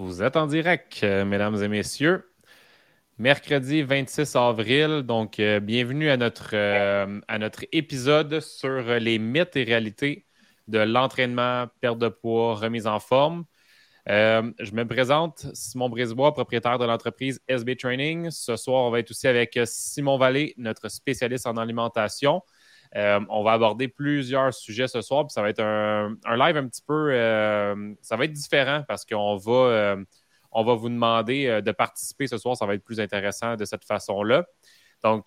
Vous êtes en direct, euh, mesdames et messieurs. Mercredi 26 avril, donc euh, bienvenue à notre, euh, à notre épisode sur les mythes et réalités de l'entraînement, perte de poids, remise en forme. je me présente, Simon Brisebois, propriétaire de l'entreprise SB Training. Ce soir, on va être aussi avec Simon Vallée, notre spécialiste en alimentation. Euh, on va aborder plusieurs sujets ce soir, puis ça va être un, live un petit peu. Euh, ça va être différent parce qu'on va, euh, va vous demander de participer ce soir. Ça va être plus intéressant de cette façon-là. Donc,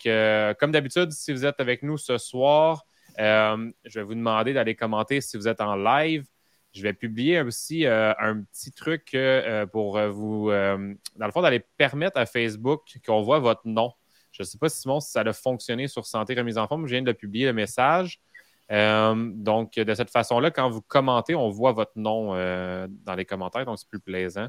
comme d'habitude, si vous êtes avec nous ce soir, je vais vous demander d'aller commenter si vous êtes en live. Je vais publier aussi un petit truc pour vous, dans le fond, d'aller permettre à Facebook qu'on voit votre nom. Je ne sais pas, Simon, si ça a fonctionné sur Santé Remise en forme. Je viens de publier le message. Euh, donc, de cette façon-là, quand vous commentez, on voit votre nom euh, dans les commentaires, donc c'est plus plaisant.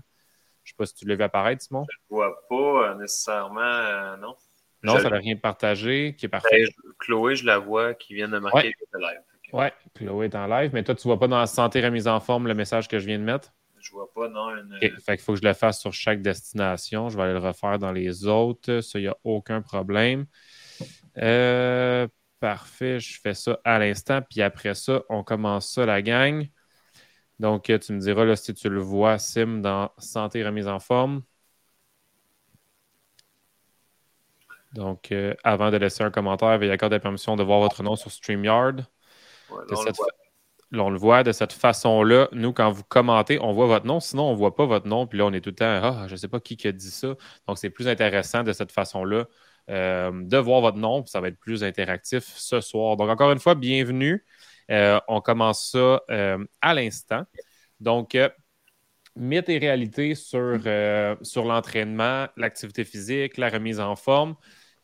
Je ne sais pas si tu l'as vu apparaître, Simon. Je ne vois pas euh, nécessairement, non. Non, ça n'a rien partagé, qui est parfait. Ben, Chloé, je la vois, qui vient de marquer le live. Oui, Chloé est en live, mais toi, tu ne vois pas dans Santé Remise en forme le message que je viens de mettre? Je vois pas, non. Une... Fait qu'il faut que je le fasse sur chaque destination. Je vais aller le refaire dans les autres. Ça, il n'y a aucun problème. Euh, parfait. Je fais ça à l'instant. Puis après ça, on commence ça, la gang. Donc, tu me diras là, si tu le vois, Sim, dans Santé remise en forme. Donc, euh, avant de laisser un commentaire, veuillez accorder la permission de voir votre nom sur StreamYard. Ouais, on le voit de cette façon-là. Nous, quand vous commentez, on voit votre nom. Sinon, on ne voit pas votre nom. Puis là, on est tout le temps, ah, je ne sais pas qui a dit ça. Donc, c'est plus intéressant de cette façon-là euh, de voir votre nom. Ça va être plus interactif ce soir. Donc, encore une fois, bienvenue. Euh, on commence ça euh, à l'instant. Donc, mythe et réalité sur, sur l'entraînement, l'activité physique, la remise en forme.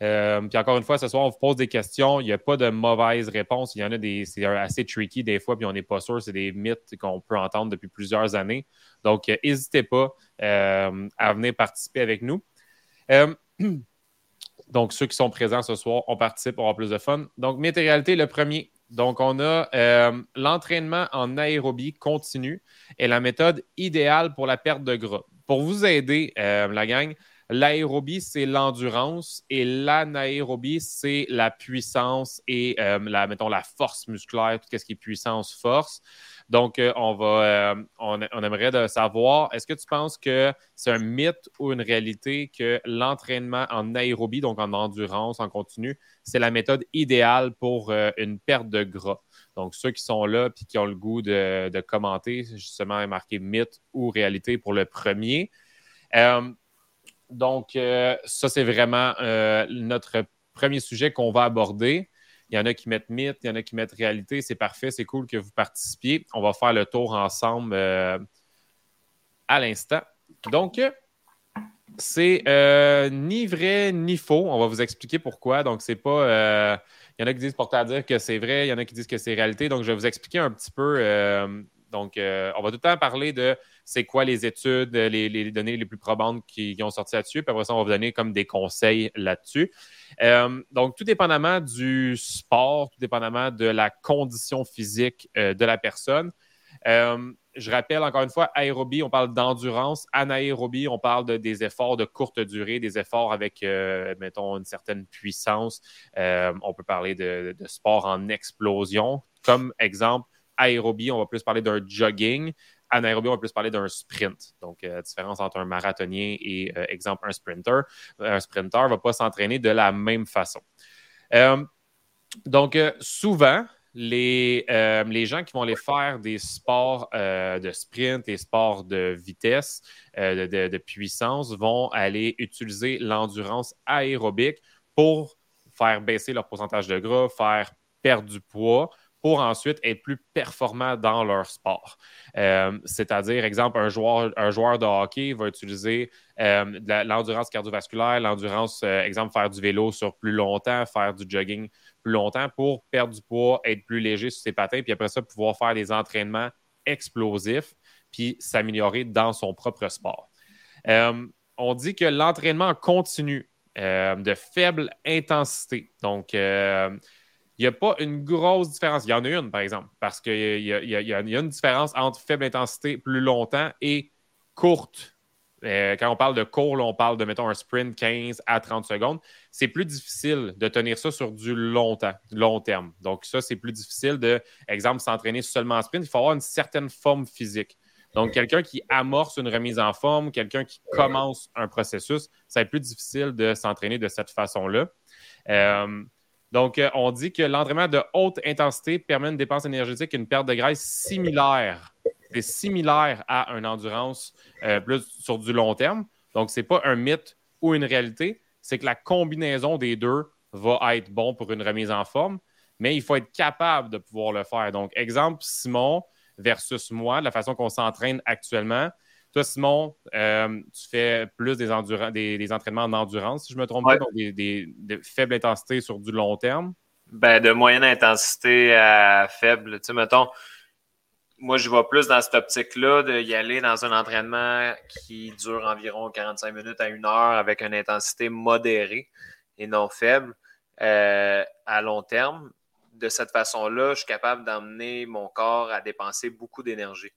Euh, puis encore une fois, ce soir, on vous pose des questions. Il n'y a pas de mauvaise réponse. Il y en a des. C'est assez tricky des fois, puis on n'est pas sûr. C'est des mythes qu'on peut entendre depuis plusieurs années. Donc, euh, n'hésitez pas euh, à venir participer avec nous. donc, ceux qui sont présents ce soir, on participe, on aura plus de fun. Donc, mythe et réalité, le premier. Donc, on a l'entraînement en aérobie continu est la méthode idéale pour la perte de gras. Pour vous aider, la gang, L'aérobie, c'est l'endurance et l'anaérobie, c'est la puissance et, euh, la, force musculaire, tout ce qui est puissance, force. Donc, euh, on, va, euh, on, aimerait savoir, est-ce que tu penses que c'est un mythe ou une réalité que l'entraînement en aérobie, donc en endurance, en continu, c'est la méthode idéale pour une perte de gras? Donc, ceux qui sont là et qui ont le goût de, de commenter, justement, marqué mythe ou réalité pour le premier. Donc, euh, ça, c'est vraiment euh, notre premier sujet qu'on va aborder. Il y en a qui mettent mythe, il y en a qui mettent réalité. C'est parfait, c'est cool que vous participiez. On va faire le tour ensemble euh, à l'instant. Donc, c'est ni vrai ni faux. On va vous expliquer pourquoi. Donc, c'est pas. il y en a qui disent pour à dire que c'est vrai, il y en a qui disent que c'est réalité. Donc, je vais vous expliquer un petit peu. Donc, on va tout le temps parler de c'est quoi les études, les, données les plus probantes qui, ont sorti là-dessus. Puis après ça, on va vous donner comme des conseils là-dessus. Euh, donc, tout dépendamment du sport, tout dépendamment de la condition physique euh, de la personne. Euh, je rappelle encore une fois, aérobie, on parle d'endurance. Anaérobie, on parle de, des efforts de courte durée, des efforts avec, mettons, une certaine puissance. on peut parler de, sport en explosion. Comme exemple, aérobie, on va plus parler d'un jogging anaérobie, on va plus parler d'un sprint. Donc, la euh, différence entre un marathonien et, euh, exemple, un sprinter. Un sprinter ne va pas s'entraîner de la même façon. Euh, donc, souvent, les, les, gens qui vont aller faire des sports de sprint, des sports de vitesse, de, de, puissance, vont aller utiliser l'endurance aérobique pour faire baisser leur pourcentage de gras, faire perdre du poids pour ensuite être plus performants dans leur sport. Euh, c'est-à-dire, exemple, un joueur, de hockey va utiliser euh, l'endurance cardiovasculaire, l'endurance, euh, exemple, faire du vélo sur plus longtemps, faire du jogging plus longtemps pour perdre du poids, être plus léger sur ses patins, puis après ça, pouvoir faire des entraînements explosifs, puis s'améliorer dans son propre sport. on dit que l'entraînement continu de faible intensité, donc il n'y a pas une grosse différence. Il y en a une, par exemple, parce qu'il y, a une différence entre faible intensité plus longtemps et courte euh, quand on parle de cours, on parle de, mettons, un sprint 15 à 30 secondes. C'est plus difficile de tenir ça sur du long, temps, long terme. Donc, ça, c'est plus difficile de, exemple, s'entraîner seulement en sprint. Il faut avoir une certaine forme physique. Donc, quelqu'un qui amorce une remise en forme, quelqu'un qui commence un processus, ça va être plus difficile de s'entraîner de cette façon-là. Euh, donc, euh, on dit que l'entraînement de haute intensité permet une dépense énergétique et une perte de graisse similaire. C'est similaire à une endurance euh, plus sur du long terme. Donc, ce n'est pas un mythe ou une réalité. C'est que la combinaison des deux va être bon pour une remise en forme, mais il faut être capable de pouvoir le faire. Donc, exemple, Simon versus moi, la façon qu'on s'entraîne actuellement. Toi, Simon, euh, tu fais plus des, des, entraînements en endurance, si je me trompe pas, donc des, faibles intensités sur du long terme? Ben, de moyenne intensité à faible. Tu sais, mettons, moi, je vais plus dans cette optique-là d'y aller dans un entraînement qui dure environ 45 minutes à une heure avec une intensité modérée et non faible euh, à long terme. De cette façon-là, je suis capable d'emmener mon corps à dépenser beaucoup d'énergie.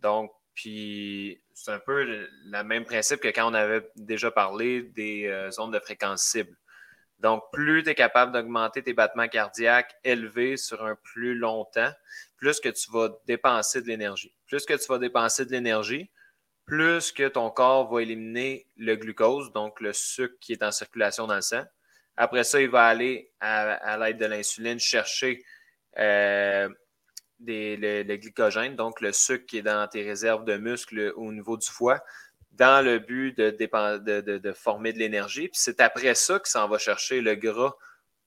Donc, puis c'est un peu le, même principe que quand on avait déjà parlé des euh, zones de fréquence cible. Donc, plus tu es capable d'augmenter tes battements cardiaques élevés sur un plus long temps, plus que tu vas dépenser de l'énergie. Plus que tu vas dépenser de l'énergie, plus que ton corps va éliminer le glucose, donc le sucre qui est en circulation dans le sang. Après ça, il va aller à, l'aide de l'insuline chercher euh, le, glycogène, donc le sucre qui est dans tes réserves de muscles au niveau du foie, dans le but de, de, former de l'énergie. Puis c'est après ça que ça va chercher le gras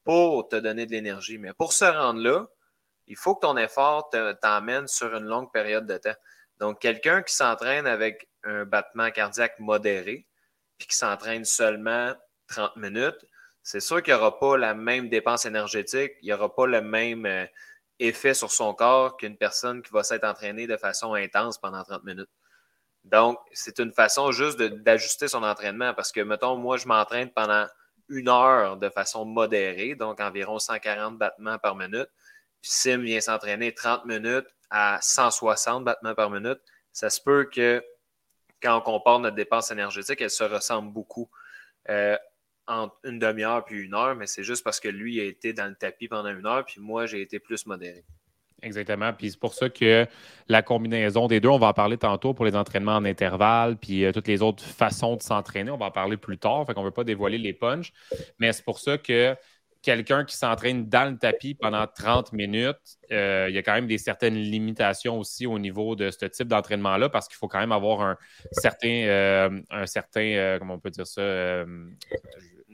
pour te donner de l'énergie. Mais pour se rendre là, il faut que ton effort t'emmène sur une longue période de temps. Donc, quelqu'un qui s'entraîne avec un battement cardiaque modéré, puis qui s'entraîne seulement 30 minutes, c'est sûr qu'il n'y aura pas la même dépense énergétique, il n'y aura pas le même, euh, effet sur son corps qu'une personne qui va s'être entraînée de façon intense pendant 30 minutes. Donc, c'est une façon juste d'ajuster son entraînement parce que, mettons, moi, je m'entraîne pendant une heure de façon modérée, donc environ 140 battements par minute. Puis Sim vient s'entraîner 30 minutes à 160 battements par minute. Ça se peut que quand on compare notre dépense énergétique, elle se ressemble beaucoup. Euh, entre une demi-heure puis une heure, mais c'est juste parce que lui a été dans le tapis pendant une heure, puis moi, j'ai été plus modéré. Exactement. Puis c'est pour ça que la combinaison des deux, on va en parler tantôt pour les entraînements en intervalle, puis euh, toutes les autres façons de s'entraîner, on va en parler plus tard, fait qu'on ne veut pas dévoiler les punches. Mais c'est pour ça que quelqu'un qui s'entraîne dans le tapis pendant 30 minutes, euh, il y a quand même des certaines limitations aussi au niveau de ce type d'entraînement-là, parce qu'il faut quand même avoir un certain, euh, un certain comment on peut dire ça,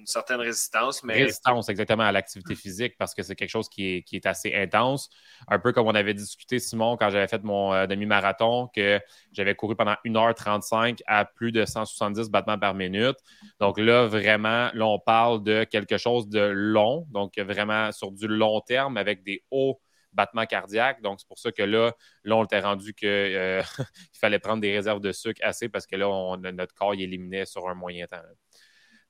une certaine résistance. Mais... Résistance, exactement, à l'activité physique parce que c'est quelque chose qui est, assez intense. Un peu comme on avait discuté, Simon, quand j'avais fait mon euh, demi-marathon, que j'avais couru pendant 1h35 à plus de 170 battements par minute. Donc là, vraiment, là, on parle de quelque chose de long, donc vraiment sur du long terme avec des hauts battements cardiaques. Donc, c'est pour ça que là, là on était rendu qu'il euh, fallait prendre des réserves de sucre assez parce que là, on, notre corps y éliminait sur un moyen temps.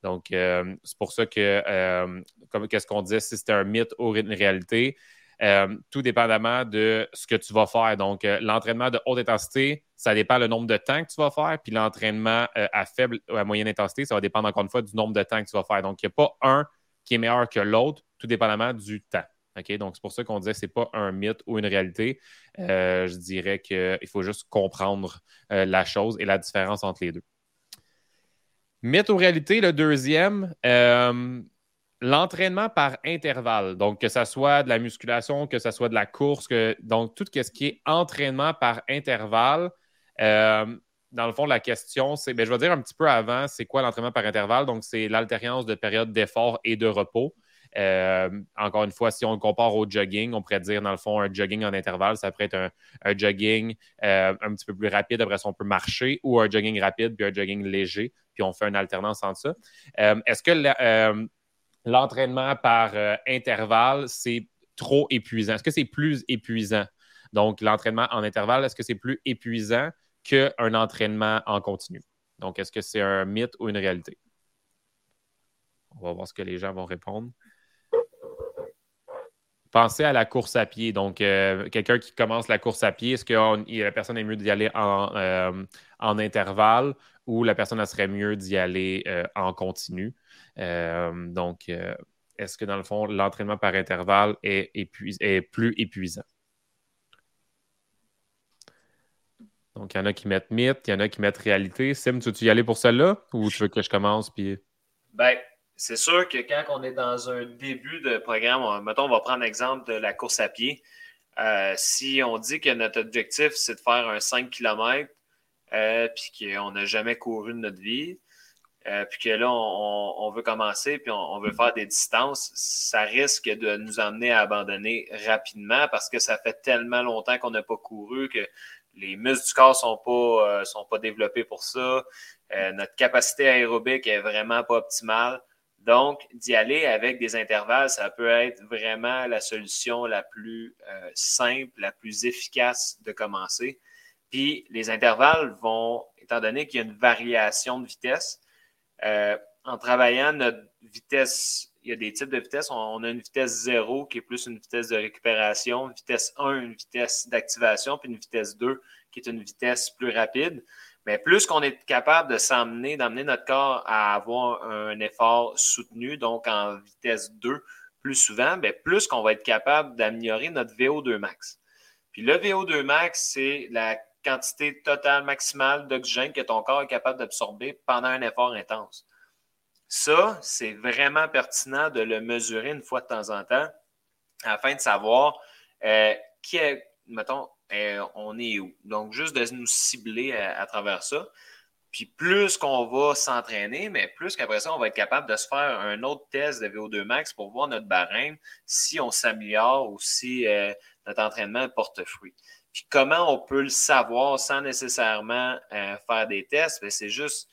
Donc, euh, c'est pour ça que, euh, comme qu'est-ce qu'on disait, si c'était un mythe ou une réalité, euh, tout dépendamment de ce que tu vas faire. Donc, l'entraînement de haute intensité, ça dépend le nombre de temps que tu vas faire. Puis l'entraînement à faible ou à moyenne intensité, ça va dépendre encore une fois du nombre de temps que tu vas faire. Donc, il n'y a pas un qui est meilleur que l'autre, tout dépendamment du temps. Donc, c'est pour ça qu'on disait que ce n'est pas un mythe ou une réalité. je dirais qu'il faut juste comprendre la chose et la différence entre les deux. Mythe ou réalité, le deuxième, euh, l'entraînement par intervalle. Donc, que ce soit de la musculation, que ce soit de la course, que, donc tout ce qui est entraînement par intervalle. Euh, dans le fond, la question, c'est, ben, je vais dire un petit peu avant, c'est quoi l'entraînement par intervalle? Donc, c'est l'alternance de périodes d'effort et de repos. Euh, encore une fois, si on le compare au jogging, on pourrait dire, dans le fond, un jogging en intervalle, ça pourrait être un, jogging euh, un petit peu plus rapide, après ça, on peut marcher, ou un jogging rapide, puis un jogging léger, puis on fait une alternance entre ça. Euh, est-ce que l'entraînement par intervalle, c'est trop épuisant? Est-ce que c'est plus épuisant? Donc, l'entraînement en intervalle, est-ce que c'est plus épuisant qu'un entraînement en continu? Donc, est-ce que c'est un mythe ou une réalité? On va voir ce que les gens vont répondre. Pensez à la course à pied. Donc, euh, quelqu'un qui commence la course à pied, est-ce que la personne est mieux d'y aller en, en, intervalle ou la personne serait mieux d'y aller en continu? donc, est-ce que dans le fond, l'entraînement par intervalle est, plus épuisant? Donc, il y en a qui mettent mythe, il y en a qui mettent réalité. Sim, tu veux y aller pour celle-là ou tu veux que je commence? Puis... Ben, c'est sûr que quand on est dans un début de programme, mettons, on va prendre l'exemple de la course à pied. Euh, si on dit que notre objectif, c'est de faire un 5 km, euh, puis qu'on n'a jamais couru de notre vie, euh, puis que là, on, veut commencer, puis on, veut faire des distances, ça risque de nous amener à abandonner rapidement parce que ça fait tellement longtemps qu'on n'a pas couru que les muscles du corps ne sont, pas, euh, sont pas développés pour ça. Euh, notre capacité aérobique est vraiment pas optimale. Donc, d'y aller avec des intervalles, ça peut être vraiment la solution la plus euh, simple, la plus efficace de commencer. Puis, les intervalles vont, étant donné qu'il y a une variation de vitesse, en travaillant notre vitesse il y a des types de vitesses. On, a une vitesse 0 qui est plus une vitesse de récupération, vitesse 1, une vitesse d'activation, puis une vitesse 2 qui est une vitesse plus rapide. Mais plus qu'on est capable de s'emmener, d'amener notre corps à avoir un effort soutenu, donc en vitesse 2 plus souvent, bien, plus qu'on va être capable d'améliorer notre VO2 max. Puis le VO2 max, c'est la quantité totale maximale d'oxygène que ton corps est capable d'absorber pendant un effort intense. Ça, c'est vraiment pertinent de le mesurer une fois de temps en temps afin de savoir euh, qui est, mettons, euh, on est où. Donc, juste de nous cibler à, travers ça. Puis plus qu'on va s'entraîner, mais plus qu'après ça, on va être capable de se faire un autre test de VO2 max pour voir notre barème, si on s'améliore ou si euh, notre entraînement porte fruit. Puis comment on peut le savoir sans nécessairement faire des tests? Ben, c'est juste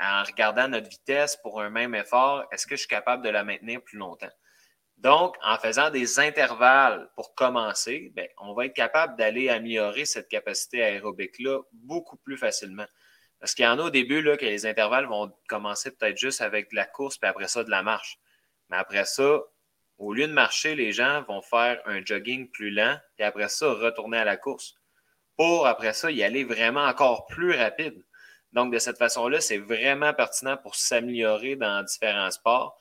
en regardant notre vitesse pour un même effort, est-ce que je suis capable de la maintenir plus longtemps? Donc, en faisant des intervalles pour commencer, bien, on va être capable d'aller améliorer cette capacité aérobique-là beaucoup plus facilement. Parce qu'il y en a au début là, que les intervalles vont commencer peut-être juste avec de la course, puis après ça, de la marche. Mais après ça, au lieu de marcher, les gens vont faire un jogging plus lent, et après ça, retourner à la course. Pour après ça, y aller vraiment encore plus rapide. Donc, de cette façon-là, c'est vraiment pertinent pour s'améliorer dans différents sports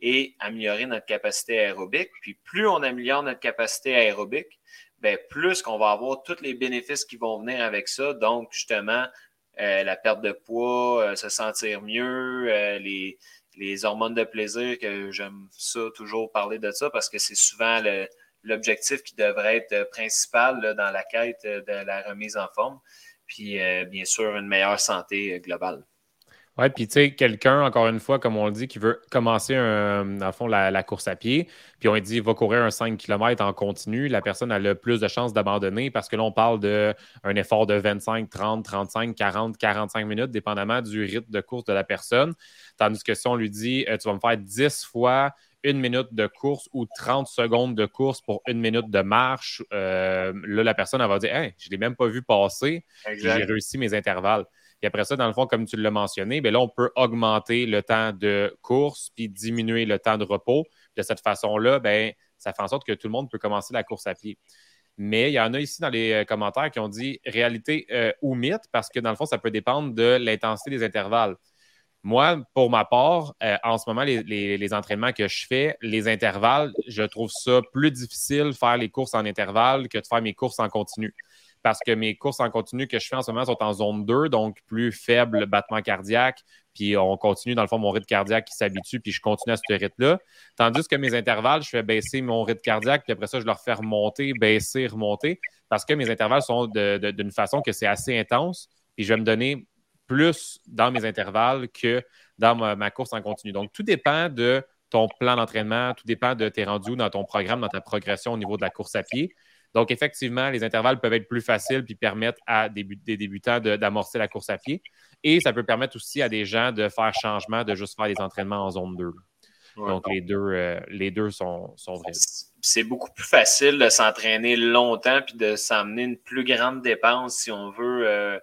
et améliorer notre capacité aérobique. Puis, plus on améliore notre capacité aérobique, bien, plus qu'on va avoir tous les bénéfices qui vont venir avec ça. Donc, justement, euh, la perte de poids, euh, se sentir mieux, euh, les, hormones de plaisir, que j'aime ça toujours parler de ça parce que c'est souvent l'objectif qui devrait être principal dans la quête de la remise en forme puis bien sûr une meilleure santé globale. Oui, puis tu sais, quelqu'un, encore une fois, comme on le dit, qui veut commencer, un, fond, la, course à pied, puis on lui dit, va courir un 5 km en continu, la personne a le plus de chances d'abandonner parce que là, on parle d'un effort de 25, 30, 35, 40, 45 minutes, dépendamment du rythme de course de la personne. Tandis que si on lui dit, euh, tu vas me faire 10 fois une minute de course ou 30 secondes de course pour une minute de marche, euh, là, la personne, elle va dire hey, je ne l'ai même pas vu passer, j'ai réussi mes intervalles. Et après ça, dans le fond, comme tu l'as mentionné, bien là, on peut augmenter le temps de course puis diminuer le temps de repos. De cette façon-là, ben, ça fait en sorte que tout le monde peut commencer la course à pied. Mais il y en a ici dans les euh, commentaires qui ont dit réalité euh, ou mythe, parce que dans le fond, ça peut dépendre de l'intensité des intervalles. Moi, pour ma part, euh, en ce moment, les, entraînements que je fais, les intervalles, je trouve ça plus difficile de faire les courses en intervalle que de faire mes courses en continu. Parce que mes courses en continu que je fais en ce moment sont en zone 2, donc plus faible battement cardiaque. Puis on continue, dans le fond, mon rythme cardiaque qui s'habitue, puis je continue à ce rythme-là. Tandis que mes intervalles, je fais baisser mon rythme cardiaque, puis après ça, je leur fais remonter, baisser, remonter. Parce que mes intervalles sont d'une façon que c'est assez intense. Puis je vais me donner plus dans mes intervalles que dans ma, course en continu. Donc, tout dépend de ton plan d'entraînement, tout dépend de tes rendus dans ton programme, dans ta progression au niveau de la course à pied. Donc, effectivement, les intervalles peuvent être plus faciles puis permettre à des, débutants d'amorcer la course à pied. Et ça peut permettre aussi à des gens de faire changement, de juste faire des entraînements en zone 2. Donc, les deux, euh, les deux sont, sont vrais. C'est beaucoup plus facile de s'entraîner longtemps puis de s'amener une plus grande dépense si on veut. Euh,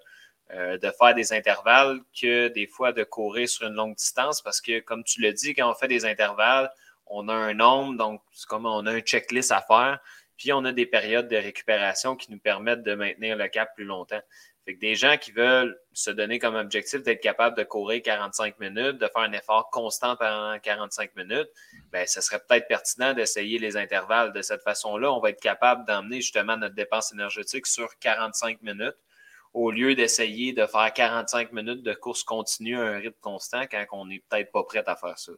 euh, de faire des intervalles que des fois de courir sur une longue distance parce que, comme tu le dis, quand on fait des intervalles, on a un nombre, donc c'est comme on a un checklist à faire. Puis on a des périodes de récupération qui nous permettent de maintenir le cap plus longtemps. Des gens qui veulent se donner comme objectif d'être capable de courir 45 minutes, de faire un effort constant pendant 45 minutes, ben, ce serait peut-être pertinent d'essayer les intervalles. De cette façon-là, on va être capable d'emmener justement notre dépense énergétique sur 45 minutes au lieu d'essayer de faire 45 minutes de course continue à un rythme constant quand on n'est peut-être pas prêt à faire ça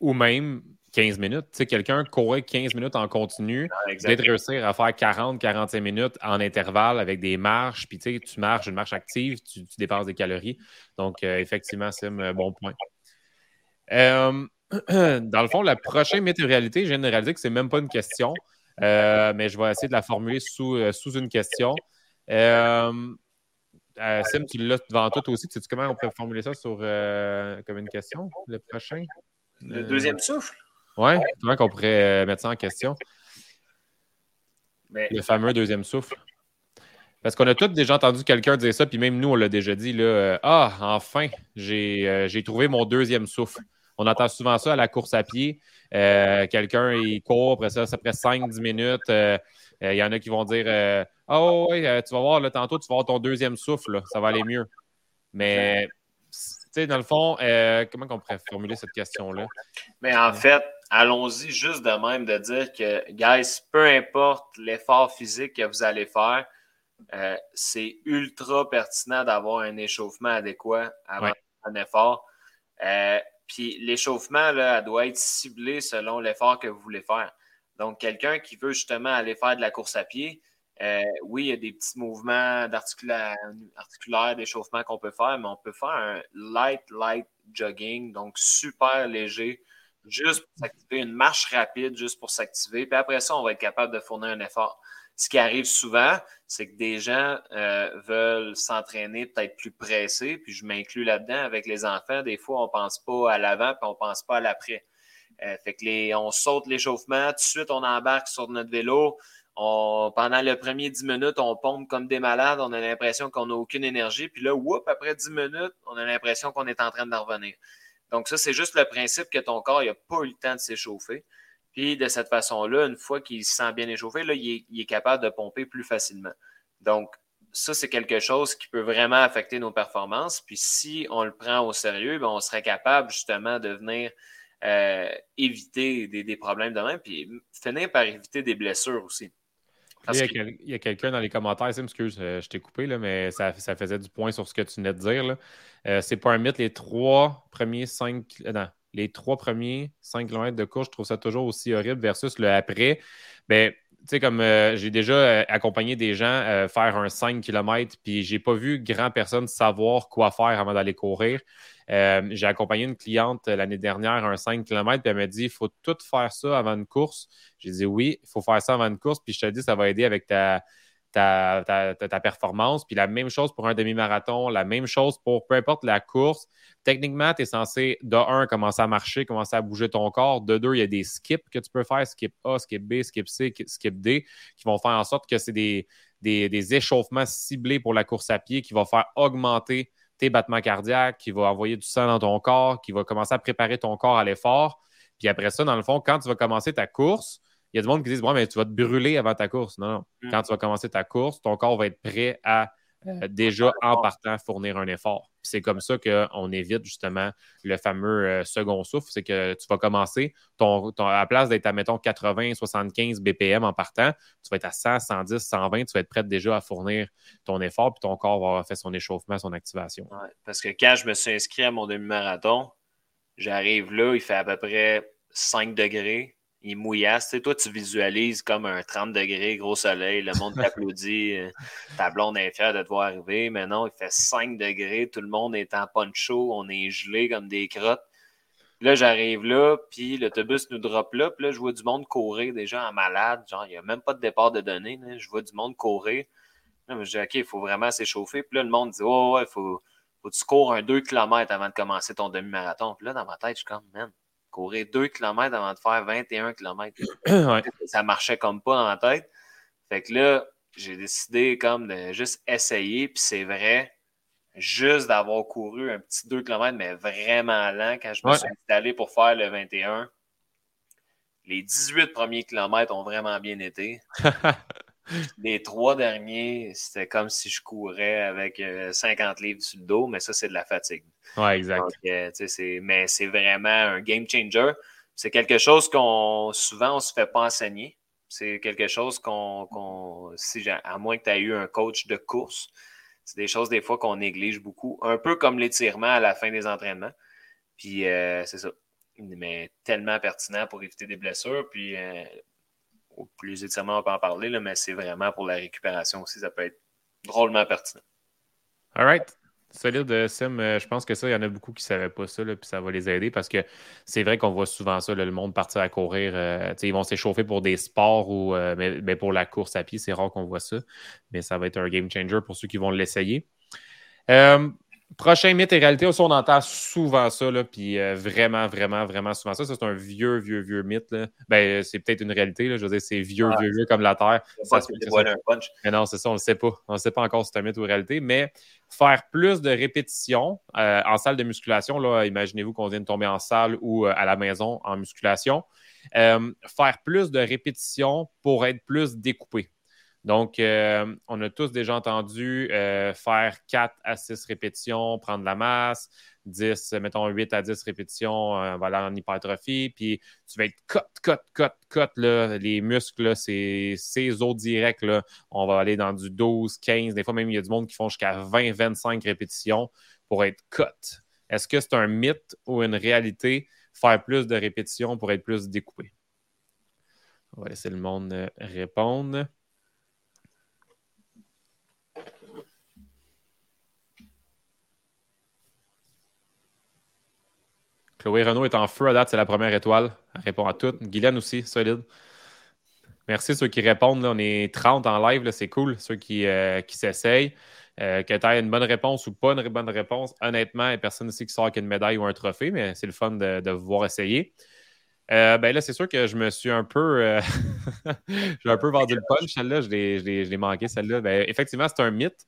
ou même 15 minutes. Tu sais, quelqu'un courait 15 minutes en continu, ah, d'être réussir à faire 40-45 minutes en intervalle avec des marches, puis tu sais, tu marches une marche active, tu, dépenses des calories. Donc, euh, effectivement, c'est un bon point. Euh, dans le fond, la prochaine météoralité, je viens de réaliser que c'est même pas une question, euh, mais je vais essayer de la formuler sous, sous une question. Sim, tu l'as devant toi aussi. Tu sais comment on peut formuler ça sur, comme une question, le prochain? Le deuxième souffle? Oui, comment qu'on pourrait euh, mettre ça en question? Le fameux deuxième souffle. Parce qu'on a tous déjà entendu quelqu'un dire ça, puis même nous, on l'a déjà dit. Là, euh, ah, enfin, euh, j'ai trouvé mon deuxième souffle. On entend souvent ça à la course à pied. quelqu'un, il court, après ça, ça prend 5-10 minutes. Il y en a qui vont dire Ah, oh, oui, tu vas voir, là, tantôt, tu vas avoir ton deuxième souffle, ça va aller mieux. Mais dans le fond, comment on pourrait formuler cette question-là? Mais en fait, allons-y juste de même de dire que, guys, peu importe l'effort physique que vous allez faire, euh, c'est ultra pertinent d'avoir un échauffement adéquat avant un effort. Euh, puis l'échauffement, là, doit être ciblé selon l'effort que vous voulez faire. Donc, quelqu'un qui veut justement aller faire de la course à pied, euh, oui, il y a des petits mouvements articulaires, d'échauffement qu'on peut faire, mais on peut faire un light, light jogging, donc super léger, juste pour s'activer, une marche rapide juste pour s'activer. Puis après ça, on va être capable de fournir un effort. Ce qui arrive souvent, c'est que des gens euh, veulent s'entraîner peut-être plus pressés, puis je m'inclus là-dedans avec les enfants. Des fois, on ne pense pas à l'avant, puis on ne pense pas à l'après. Euh, fait que les, on saute l'échauffement, tout de suite, on embarque sur notre vélo pendant le premier 10 minutes, on pompe comme des malades, on a l'impression qu'on n'a aucune énergie. Puis là, whoop, après 10 minutes, on a l'impression qu'on est en train de revenir. Donc, ça, c'est juste le principe que ton corps n'a pas eu le temps de s'échauffer. Puis de cette façon-là, une fois qu'il se sent bien échauffé, là, il, est, capable de pomper plus facilement. Donc, ça, c'est quelque chose qui peut vraiment affecter nos performances. Puis si on le prend au sérieux, ben, on serait capable justement de venir euh, éviter des, problèmes de même, puis finir par éviter des blessures aussi. Il y a, quelqu'un dans les commentaires, Sim, excuse, euh, je t'ai coupé, là, mais ça, faisait du point sur ce que tu venais de dire. Euh, c'est pas un mythe, les trois premiers cinq. Euh, non, les trois premiers 5 km de course, je trouve ça toujours aussi horrible versus le après. Ben, sais, comme j'ai déjà accompagné des gens faire un 5 km, puis j'ai pas vu grand personne savoir quoi faire avant d'aller courir. Euh, j'ai accompagné une cliente euh, l'année dernière un 5 km, puis elle m'a dit il faut tout faire ça avant une course. J'ai dit oui, il faut faire ça avant une course, puis je te dis ça va aider avec ta, ta, ta, performance. Puis la même chose pour un demi-marathon, la même chose pour peu importe la course. Techniquement, tu es censé, de un, commencer à marcher, commencer à bouger ton corps. De deux, il y a des skips que tu peux faire, skip A, skip B, skip C, skip D, qui vont faire en sorte que c'est des, des, des, échauffements ciblés pour la course à pied qui vont faire augmenter tes battements cardiaques, qui va envoyer du sang dans ton corps, qui va commencer à préparer ton corps à l'effort. Puis après ça, dans le fond, quand tu vas commencer ta course, il y a du monde qui disent Bon, mais tu vas te brûler avant ta course. Non, non. Mm. Quand tu vas commencer ta course, ton corps va être prêt à euh, déjà en partant fournir un effort. C'est comme ça qu'on évite justement le fameux euh, second souffle. C'est que tu vas commencer, ton, à la place d'être à, mettons, 80, 75 BPM en partant, tu vas être à 100, 110, 120, tu vas être prêt déjà à fournir ton effort, puis ton corps va avoir fait son échauffement, son activation. parce que quand je me suis inscrit à mon demi-marathon, j'arrive là, il fait à peu près 5 degrés il mouillasse. Tu sais, toi, tu visualises comme un 30 degrés, gros soleil, le monde t'applaudit, euh, ta blonde est fière de te voir arriver. Mais non, il fait 5 degrés, tout le monde est en poncho, on est gelé comme des crottes. Là, j'arrive là, puis l'autobus nous drop là, puis là, je vois du monde courir, déjà en malade. Genre, il n'y a même pas de départ de données. Je vois du monde courir. Là, je dis, OK, il faut vraiment s'échauffer. Puis là, le monde dit, oh, ouais, il faut, faut que tu cours un 2 km avant de commencer ton demi-marathon. Puis là, dans ma tête, je suis comme, man, courir 2 km avant de faire 21 km. Ça marchait comme pas dans la tête. Fait que là, j'ai décidé comme de juste essayer, puis c'est vrai, juste d'avoir couru un petit 2 km, mais vraiment lent, quand je me suis installé pour faire le 21, les 18 premiers kilomètres ont vraiment bien été. les trois derniers, c'était comme si je courais avec 50 livres sur le dos, mais ça, c'est de la fatigue. Oui, exact. mais c'est vraiment un game changer. C'est quelque chose qu'on souvent on se fait pas enseigner. C'est quelque chose qu'on, si, à moins que tu aies eu un coach de course, c'est des choses des fois qu'on néglige beaucoup, un peu comme l'étirement à la fin des entraînements. Puis euh, c'est ça. Mais tellement pertinent pour éviter des blessures. Puis euh, plus étirement, on peut en parler, là, mais c'est vraiment pour la récupération aussi. Ça peut être drôlement pertinent. All right. Solide, euh, Sim. Euh, je pense que ça, il y en a beaucoup qui ne savaient pas ça, puis ça va les aider parce que c'est vrai qu'on voit souvent ça, le monde partir à courir. Euh, ils vont s'échauffer pour des sports ou mais, pour la course à pied, c'est rare qu'on voit ça. Mais ça va être un game changer pour ceux qui vont l'essayer. Prochain mythe et réalité, aussi, on entend souvent ça, là, puis euh, vraiment, vraiment, vraiment souvent ça. Ça, c'est un vieux, vieux, vieux mythe. Là. Ben, c'est peut-être une réalité. Là. Je veux dire, c'est vieux, vieux, vieux comme la Terre. Ça, Mais non, c'est ça, on ne le sait pas. On ne sait pas encore si c'est un mythe ou une réalité. Mais faire plus de répétitions euh, en salle de musculation, là, imaginez-vous qu'on vient de tomber en salle ou euh, à la maison en musculation. faire plus de répétitions pour être plus découpé. Donc, euh, on a tous déjà entendu euh, faire 4 à 6 répétitions, prendre la masse, 10, mettons 8 à 10 répétitions, euh, voilà, en hypertrophie, puis tu vas être cut, cut, cut, cut, les muscles, ces os directs, on va aller dans du 12, 15, des fois même il y a du monde qui font jusqu'à 20, 25 répétitions pour être cut. Est-ce que c'est un mythe ou une réalité, faire plus de répétitions pour être plus découpé? On va laisser le monde répondre. Chloé Renault est en feu à date, c'est la première étoile. Elle répond à toutes. Guylaine aussi, solide. Merci ceux qui répondent. On est 30 en live, c'est cool. Ceux qui, euh, qui s'essayent. Euh, que tu aies une bonne réponse ou pas une bonne réponse, honnêtement, il n'y a personne ici qui sort avec une médaille ou un trophée, mais c'est le fun de, vous voir essayer. Euh, ben là, c'est sûr que je me suis un peu. J'ai un peu vendu le punch, celle-là. Je l'ai manqué, celle-là. Ben, effectivement, c'est un mythe.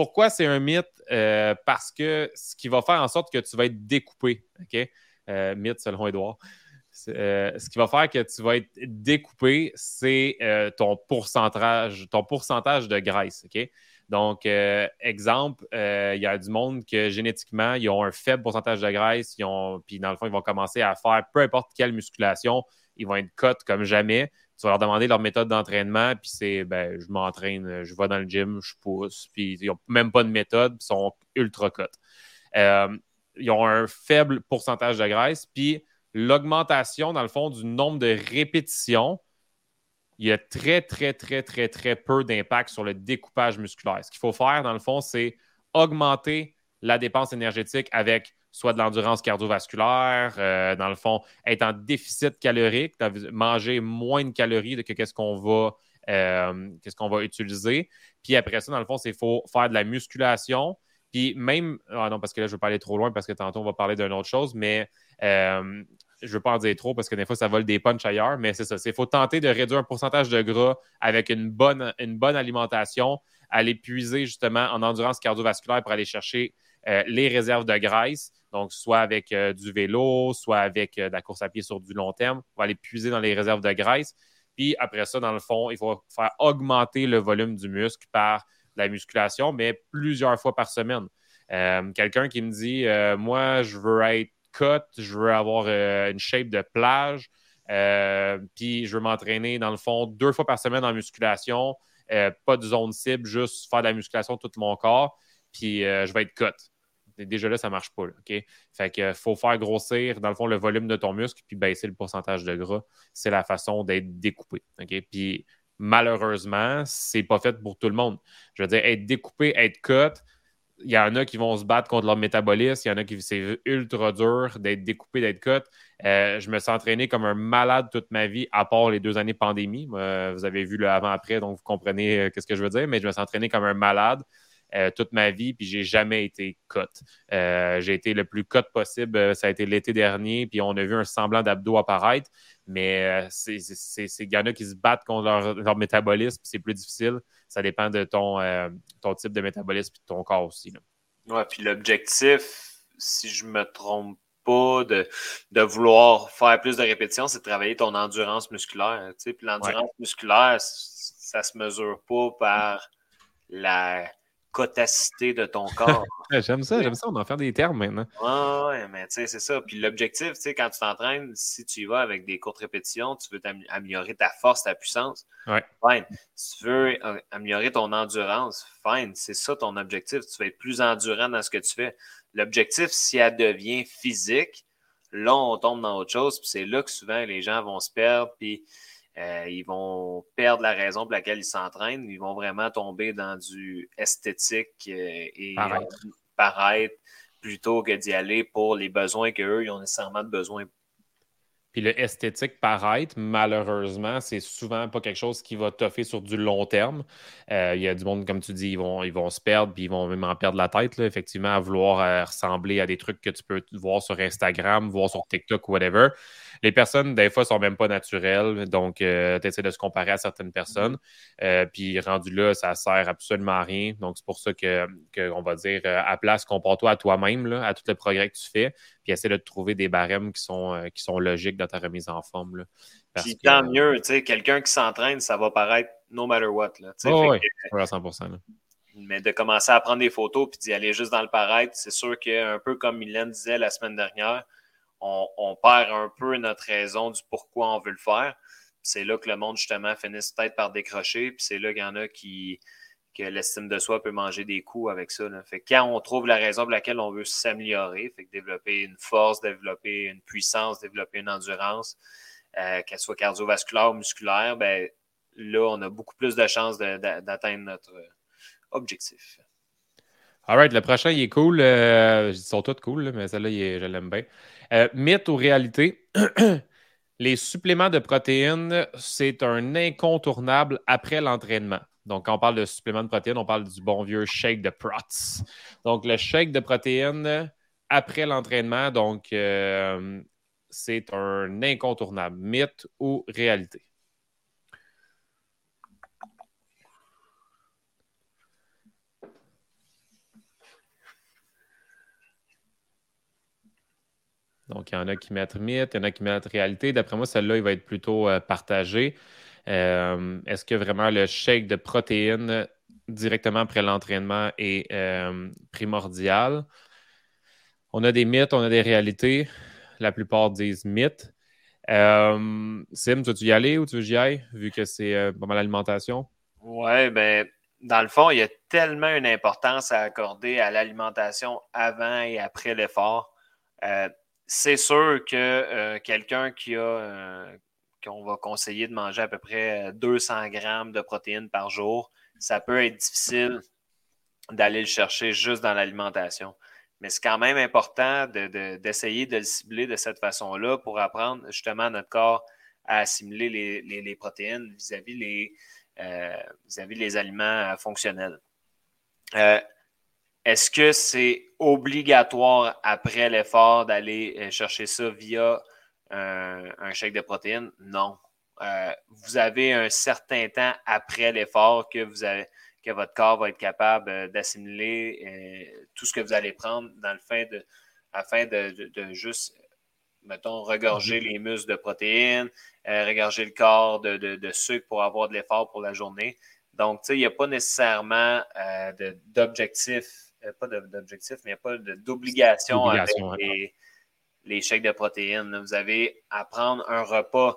Pourquoi c'est un mythe? Euh, parce que ce qui va faire en sorte que tu vas être découpé. OK? Euh, mythe selon Edouard. Euh, ce qui va faire que tu vas être découpé, c'est ton pourcentage, ton pourcentage de graisse. OK? Donc, exemple, il y a du monde que génétiquement, ils ont un faible pourcentage de graisse, puis dans le fond, ils vont commencer à faire peu importe quelle musculation, ils vont être cut comme jamais tu vas leur demander leur méthode d'entraînement, puis c'est ben, je m'entraîne, je vais dans le gym, je pousse, puis ils n'ont même pas de méthode, puis ils sont ultra cut. Euh, ils ont un faible pourcentage de graisse, puis l'augmentation, dans le fond, du nombre de répétitions, il y a très, très, très, très, très peu d'impact sur le découpage musculaire. Ce qu'il faut faire, dans le fond, c'est augmenter la dépense énergétique avec soit de l'endurance cardiovasculaire, euh, dans le fond, être en déficit calorique, manger moins de calories que qu'est-ce qu'on va, euh, qu'est-ce qu'on va utiliser. Puis après ça, dans le fond, c'est faut faire de la musculation. Puis même, ah non, parce que là, je ne veux pas aller trop loin parce que tantôt, on va parler d'une autre chose, mais euh, je ne veux pas en dire trop parce que des fois, ça vole des punch ailleurs, mais c'est ça. Il faut tenter de réduire un pourcentage de gras avec une bonne, une bonne alimentation, aller puiser justement en endurance cardiovasculaire pour aller chercher les réserves de graisse. Donc, soit avec euh, du vélo, soit avec euh, de la course à pied sur du long terme. On va aller puiser dans les réserves de graisse. Puis après ça, dans le fond, il faut faire augmenter le volume du muscle par la musculation, mais plusieurs fois par semaine. Euh, quelqu'un qui me dit Moi, je veux être cut, je veux avoir une shape de plage, puis je veux m'entraîner, dans le fond, deux fois par semaine en musculation, pas de zone cible, juste faire de la musculation tout mon corps, puis je vais être cut déjà là, ça ne marche pas. OK? Fait que faut faire grossir, dans le fond, le volume de ton muscle puis baisser le pourcentage de gras. C'est la façon d'être découpé. Puis malheureusement, c'est pas fait pour tout le monde. Je veux dire, être découpé, être cut, il y en a qui vont se battre contre leur métabolisme, il y en a qui c'est ultra dur d'être découpé, d'être cut. Euh, je me suis entraîné comme un malade toute ma vie, à part les deux années pandémie. vous avez vu le avant-après, donc vous comprenez euh, ce que je veux dire, mais je me suis entraîné comme un malade. Euh, toute ma vie, puis j'ai jamais été cut. Euh, j'ai été le plus cut possible. Euh, ça a été l'été dernier, puis on a vu un semblant d'abdos apparaître. Mais c'est y en a qui se battent contre leur, métabolisme, c'est plus difficile. Ça dépend de ton, ton type de métabolisme et de ton corps aussi. Oui, puis l'objectif, si je me trompe pas de, de, vouloir faire plus de répétitions, c'est de travailler ton endurance musculaire. Puis l'endurance musculaire, ça se mesure pas par la cotacité de ton corps. j'aime ça, j'aime ça, on en fait des termes maintenant. Ouais, mais tu sais, c'est ça. Puis l'objectif, tu sais, quand tu t'entraînes, si tu y vas avec des courtes répétitions, tu veux améliorer ta force, ta puissance. Ouais. Fine. Si tu veux euh, améliorer ton endurance, fine. C'est ça ton objectif. Tu vas être plus endurant dans ce que tu fais. L'objectif, si elle devient physique, là, on tombe dans autre chose. Puis c'est là que souvent les gens vont se perdre. Puis euh, ils vont perdre la raison pour laquelle ils s'entraînent. Ils vont vraiment tomber dans du esthétique euh, et paraître. plutôt que d'y aller pour les besoins qu'eux, ils ont nécessairement de besoin puis le esthétique paraître, malheureusement, c'est souvent pas quelque chose qui va toffer sur du long terme. Euh, il y a du monde, comme tu dis, ils vont, ils vont se perdre, puis ils vont même en perdre la tête, là, effectivement, à vouloir euh, ressembler à des trucs que tu peux voir sur Instagram, voir sur TikTok ou whatever. Les personnes, des fois, sont même pas naturelles, donc euh, tu essaies de se comparer à certaines personnes. puis rendu là, ça sert absolument à rien. Donc, c'est pour ça qu'on que va dire, à place, compare-toi à toi-même, à tout le progrès que tu fais, puis essaie de trouver des barèmes qui sont, qui sont logiques dans ta remise en forme. Là, Puis tant mieux, tu sais, quelqu'un qui s'entraîne, ça va paraître no matter what. Là, oh, oui, à 100%. Mais de commencer à prendre des photos puis d'y aller juste dans le paraître, c'est sûr qu'un peu comme Mylène disait la semaine dernière, on, perd un peu notre raison du pourquoi on veut le faire. C'est là que le monde, justement, finisse peut-être par décrocher. Puis c'est là qu'il y en a qui, que l'estime de soi peut manger des coups avec ça. Fait quand on trouve la raison pour laquelle on veut s'améliorer, fait que développer une force, développer une puissance, développer une endurance, euh, qu'elle soit cardiovasculaire ou musculaire, ben, là, on a beaucoup plus de chances d'atteindre notre objectif. All right, le prochain, il est cool. Euh, ils sont tous cool, mais celle-là, je l'aime bien. Euh, mythe ou réalité? Les suppléments de protéines, c'est un incontournable après l'entraînement. Donc, quand on parle de supplément de protéines, on parle du bon vieux shake de prots. Donc, le shake de protéines après l'entraînement, donc, euh, c'est un incontournable. Mythe ou réalité? Donc, il y en a qui mettent mythe, il y en a qui mettent réalité. D'après moi, celle-là, il va être plutôt euh, partagé. Euh, est-ce que vraiment le shake de protéines directement après l'entraînement est euh, primordial? On a des mythes, on a des réalités. La plupart disent mythes. Euh, Sim, tu veux y aller ou tu veux que j'y aille, vu que c'est pas mal l'alimentation? Oui, ben, dans le fond, il y a tellement une importance à accorder à l'alimentation avant et après l'effort. C'est sûr que quelqu'un qui a qu'on va conseiller de manger à peu près 200 euh, grammes de protéines par jour, ça peut être difficile d'aller le chercher juste dans l'alimentation. Mais c'est quand même important d'essayer de, le cibler de cette façon-là pour apprendre justement notre corps à assimiler les, protéines vis-à-vis les, euh, les aliments fonctionnels. Euh, est-ce que c'est obligatoire après l'effort d'aller chercher ça via un, chèque de protéines? Non. Euh, vous avez un certain temps après l'effort que vous avez, que votre corps va être capable euh, d'assimiler euh, tout ce que vous allez prendre dans le fin de, afin de, juste, mettons, regorger les muscles de protéines, regorger le corps de, sucre pour avoir de l'effort pour la journée. Donc, tu sais, il n'y a pas nécessairement d'objectif, pas d'objectif, mais il n'y a pas d'obligation avec les, les chèques de protéines. Vous avez à prendre un repas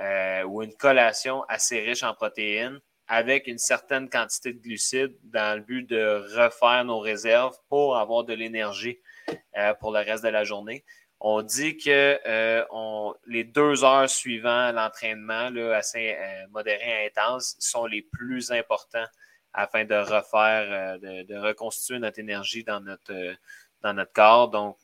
euh, ou une collation assez riche en protéines avec une certaine quantité de glucides dans le but de refaire nos réserves pour avoir de l'énergie euh, pour le reste de la journée. On dit que euh, les deux heures suivant l'entraînement, assez modéré et intense, sont les plus importants afin de refaire, de, de, reconstituer notre énergie dans notre, dans notre corps. Donc,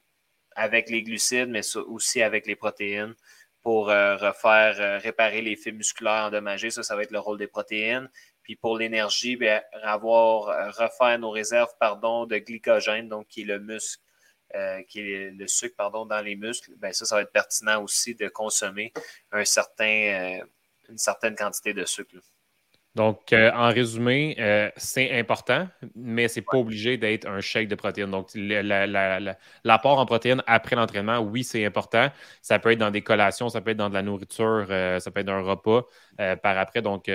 avec les glucides, mais aussi avec les protéines pour euh, refaire, euh, réparer les fibres musculaires endommagées. Ça, ça va être le rôle des protéines. Puis pour l'énergie, avoir, euh, refaire nos réserves pardon, de glycogène, donc qui est le muscle, qui est le sucre pardon, dans les muscles. Ben, ça, ça va être pertinent aussi de consommer un certain, une certaine quantité de sucre. Donc, euh, en résumé, euh, c'est important, mais c'est pas obligé d'être un shake de protéines. Donc, l'apport en protéines après l'entraînement, oui, c'est important. Ça peut être dans des collations, ça peut être dans de la nourriture, euh, ça peut être un repas par après. Donc,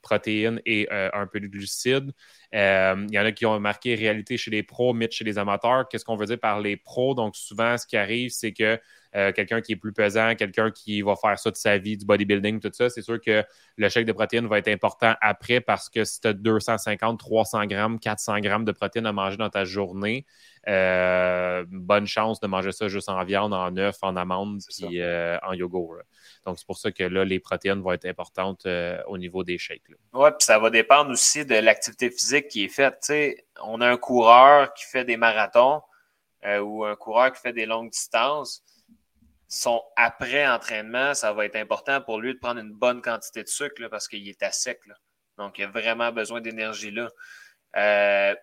protéines et un peu de glucides. Il y en a qui ont marqué réalité chez les pros, mythe chez les amateurs. Qu'est-ce qu'on veut dire par les pros? Donc, souvent, ce qui arrive, c'est que euh, quelqu'un qui est plus pesant, quelqu'un qui va faire ça de sa vie, du bodybuilding, tout ça, c'est sûr que le chèque de protéines va être important après parce que si tu as 250, 300 grammes, 400 grammes de protéines à manger dans ta journée, euh, bonne chance de manger ça juste en viande, en œuf, en amandes, puis euh, en yogourt. Donc, c'est pour ça que là, les protéines vont être importantes au niveau des shakes. Oui, puis ça va dépendre aussi de l'activité physique qui est faite. sais, on a un coureur qui fait des marathons ou un coureur qui fait des longues distances son après-entraînement, ça va être important pour lui de prendre une bonne quantité de sucre parce qu'il est à sec. Donc, il a vraiment besoin d'énergie là. Euh,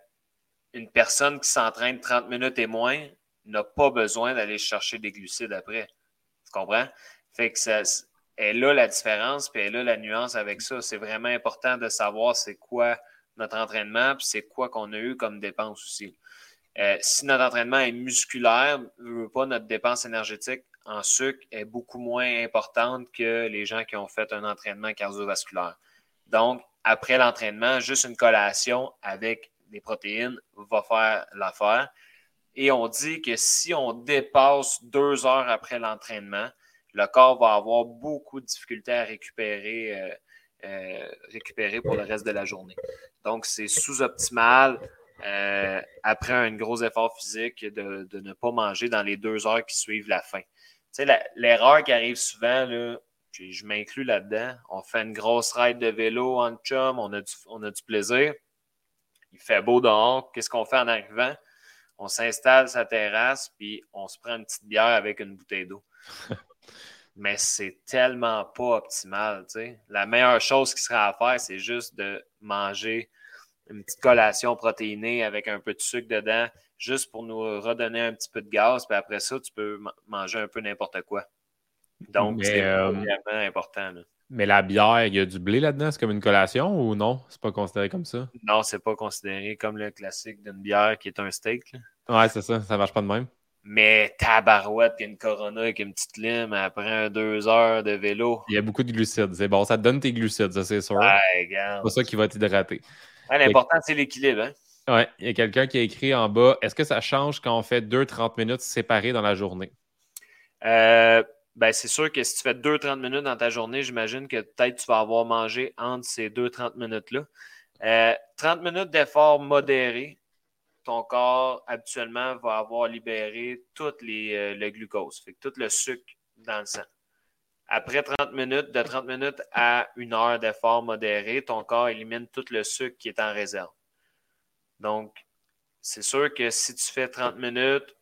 une personne qui s'entraîne 30 minutes et moins n'a pas besoin d'aller chercher des glucides après. Tu comprends? Fait que ça, elle a la différence, puis elle a la nuance avec ça. C'est vraiment important de savoir c'est quoi notre entraînement, puis c'est quoi qu'on a eu comme dépense aussi. Euh, si notre entraînement est musculaire, pas notre dépense énergétique en sucre est beaucoup moins importante que les gens qui ont fait un entraînement cardiovasculaire. Donc, après l'entraînement, juste une collation avec des protéines va faire l'affaire. Et on dit que si on dépasse deux heures après l'entraînement, le corps va avoir beaucoup de difficultés à récupérer, euh, euh, pour le reste de la journée. Donc, c'est sous-optimal euh, après un gros effort physique de, de, ne pas manger dans les deux heures qui suivent la fin l'erreur qui arrive souvent, là, puis je m'inclus là-dedans, on fait une grosse ride de vélo en chum, on a du, on a du plaisir. Il fait beau dehors. Qu'est-ce qu'on fait en arrivant? On s'installe sa terrasse, puis on se prend une petite bière avec une bouteille d'eau. Mais c'est tellement pas optimal. La meilleure chose qui serait à faire, c'est juste de manger une petite collation protéinée avec un peu de sucre dedans, juste pour nous redonner un petit peu de gaz. Puis après ça, tu peux manger un peu n'importe quoi. Donc, c'est euh, vraiment important. Mais la bière, il y a du blé là-dedans? C'est comme une collation ou non? C'est pas considéré comme ça? Non, c'est pas considéré comme le classique d'une bière qui est un steak. Ouais, c'est ça. Ça marche pas de même. Mais tabarouette, y a une Corona avec une petite lime après deux heures de vélo. Il y a beaucoup de glucides. C'est bon, ça te donne tes glucides, ça, c'est sûr. Ouais, c'est pour ça qu'il va t'hydrater. L'important, c'est l'équilibre. Hein? Oui, il y a quelqu'un qui a écrit en bas Est-ce que ça change quand on fait 2-30 minutes séparées dans la journée? Euh, ben, C'est sûr que si tu fais 2-30 minutes dans ta journée, j'imagine que peut-être tu vas avoir mangé entre ces 2-30 minutes-là. 30 euh, minutes d'effort modéré, ton corps habituellement va avoir libéré tout les, euh, le glucose, fait tout le sucre dans le sang. Après 30 minutes, de 30 minutes à une heure d'effort modéré, ton corps élimine tout le sucre qui est en réserve. Donc, c'est sûr que si tu fais 30 minutes,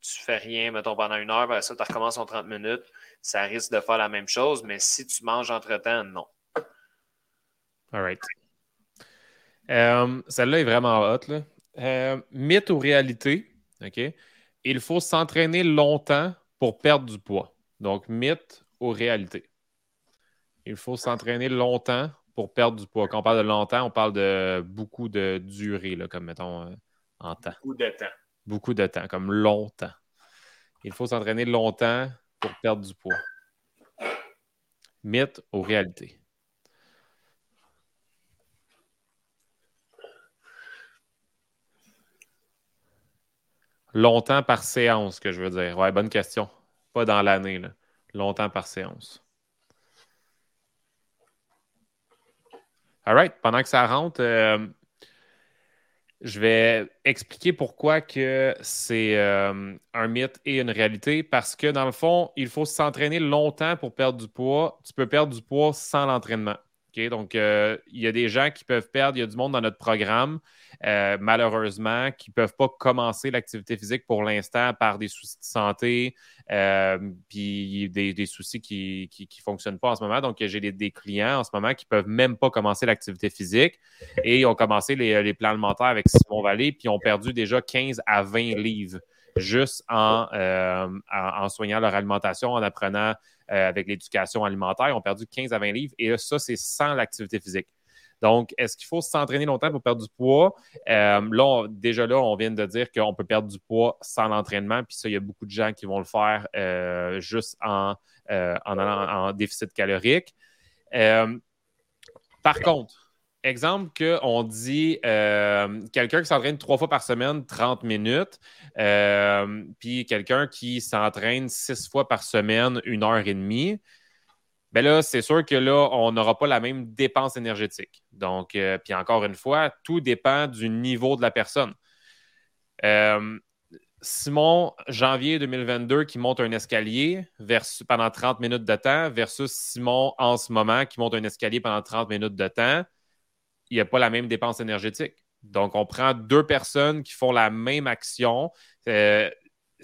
tu fais rien, mettons, pendant une heure, ben ça, tu recommences en 30 minutes, ça risque de faire la même chose, mais si tu manges entre-temps, non. All right. Euh, celle-là est vraiment hot. Là. Euh, mythe ou réalité, OK? Il faut s'entraîner longtemps pour perdre du poids. Donc, mythe ou réalité. Il faut s'entraîner longtemps pour perdre du poids. Quand on parle de longtemps, on parle de beaucoup de durée, là, comme mettons euh, en temps. Beaucoup de temps. Beaucoup de temps, comme longtemps. Il faut s'entraîner longtemps pour perdre du poids. Mythe ou réalité? Longtemps par séance, que je veux dire. Ouais, bonne question. Pas dans l'année. Longtemps par séance. All right. Pendant que ça rentre, euh, je vais expliquer pourquoi que c'est euh, un mythe et une réalité. Parce que dans le fond, il faut s'entraîner longtemps pour perdre du poids. Tu peux perdre du poids sans l'entraînement. Donc, euh, il y a des gens qui peuvent perdre, il y a du monde dans notre programme, malheureusement, qui ne peuvent pas commencer l'activité physique pour l'instant par des soucis de santé, euh, puis des, soucis qui ne fonctionnent pas en ce moment. Donc, j'ai des, clients en ce moment qui ne peuvent même pas commencer l'activité physique et ils ont commencé les, plans alimentaires avec Simon Vallée, puis ont perdu déjà 15 à 20 livres juste en, euh, en, soignant leur alimentation, en apprenant euh, avec l'éducation alimentaire. Ils ont perdu 15 à 20 livres et ça, c'est sans l'activité physique. Donc, est-ce qu'il faut s'entraîner longtemps pour perdre du poids? Euh, là, déjà là, on vient de dire qu'on peut perdre du poids sans l'entraînement. Puis ça, il y a beaucoup de gens qui vont le faire euh, juste en, allant en déficit calorique. par contre, exemple qu'on dit euh, quelqu'un qui s'entraîne trois fois par semaine, 30 minutes, euh, puis quelqu'un qui s'entraîne six fois par semaine, une heure et demie. Bien là, c'est sûr que là, on n'aura pas la même dépense énergétique. Donc, euh, puis encore une fois, tout dépend du niveau de la personne. Simon, janvier 2022, qui monte un escalier pendant 30 minutes de temps versus Simon en ce moment qui monte un escalier pendant 30 minutes de temps il n'y a pas la même dépense énergétique. Donc, on prend deux personnes qui font la même action. Euh,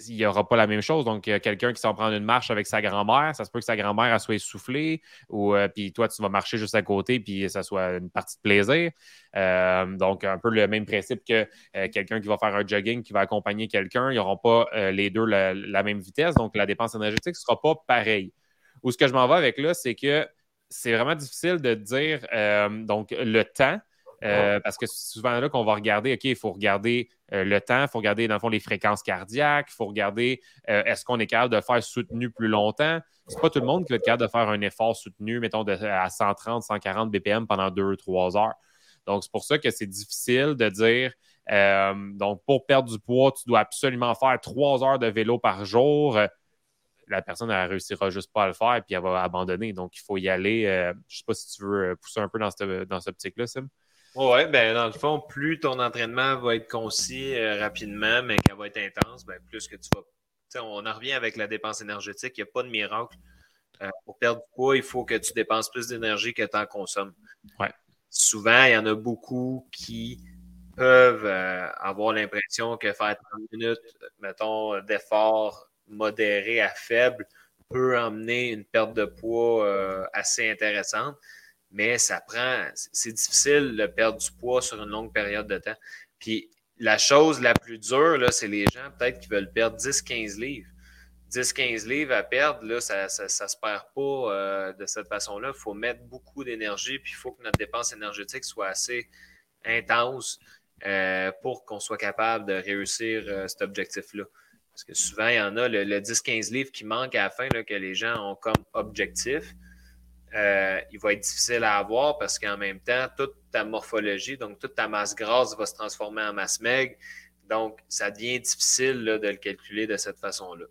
il n'y aura pas la même chose. Donc, quelqu'un qui s'en prend une marche avec sa grand-mère, ça se peut que sa grand-mère soit essoufflée, ou euh, puis toi, tu vas marcher juste à côté, puis ça soit une partie de plaisir. Euh, donc, un peu le même principe que quelqu'un qui va faire un jogging, qui va accompagner quelqu'un, ils n'auront pas les deux la, la, même vitesse. Donc, la dépense énergétique ne sera pas pareille. Ou ce que je m'en vais avec là, c'est que c'est vraiment difficile de dire euh, donc le temps. Euh, parce que c'est souvent là qu'on va regarder, OK, il faut regarder euh, le temps, il faut regarder, dans le fond, les fréquences cardiaques, il faut regarder est-ce qu'on est capable de faire soutenu plus longtemps. C'est pas tout le monde qui va être capable de faire un effort soutenu, mettons, à 130, 140 BPM pendant deux, trois heures. Donc, c'est pour ça que c'est difficile de dire, donc, pour perdre du poids, tu dois absolument faire trois heures de vélo par jour la personne ne réussira juste pas à le faire et puis elle va abandonner. Donc, il faut y aller. Euh, je ne sais pas si tu veux euh, pousser un peu dans cette, dans optique-là, Sim. Oui, ben dans le fond, plus ton entraînement va être concis euh, rapidement, mais qu'elle va être intense, ben, plus que tu vas. on en revient avec la dépense énergétique. Il n'y a pas de miracle. pour perdre du poids, il faut que tu dépenses plus d'énergie que tu en consommes. Ouais. Souvent, il y en a beaucoup qui peuvent avoir l'impression que faire 30 minutes, mettons, d'effort modéré à faible peut emmener une perte de poids euh, assez intéressante, mais ça prend, c'est difficile de perdre du poids sur une longue période de temps. Puis la chose la plus dure, là, c'est les gens peut-être qui veulent perdre 10-15 livres. 10-15 livres à perdre, là, ça ne se perd pas euh, de cette façon-là. Il faut mettre beaucoup d'énergie, puis il faut que notre dépense énergétique soit assez intense euh, pour qu'on soit capable de réussir cet objectif-là. Parce que souvent, il y en a le, 10-15 livres qui manquent à la fin, que les gens ont comme objectif. Euh, il va être difficile à avoir parce qu'en même temps, toute ta morphologie, donc toute ta masse grasse va se transformer en masse maigre. Donc, ça devient difficile de le calculer de cette façon-là.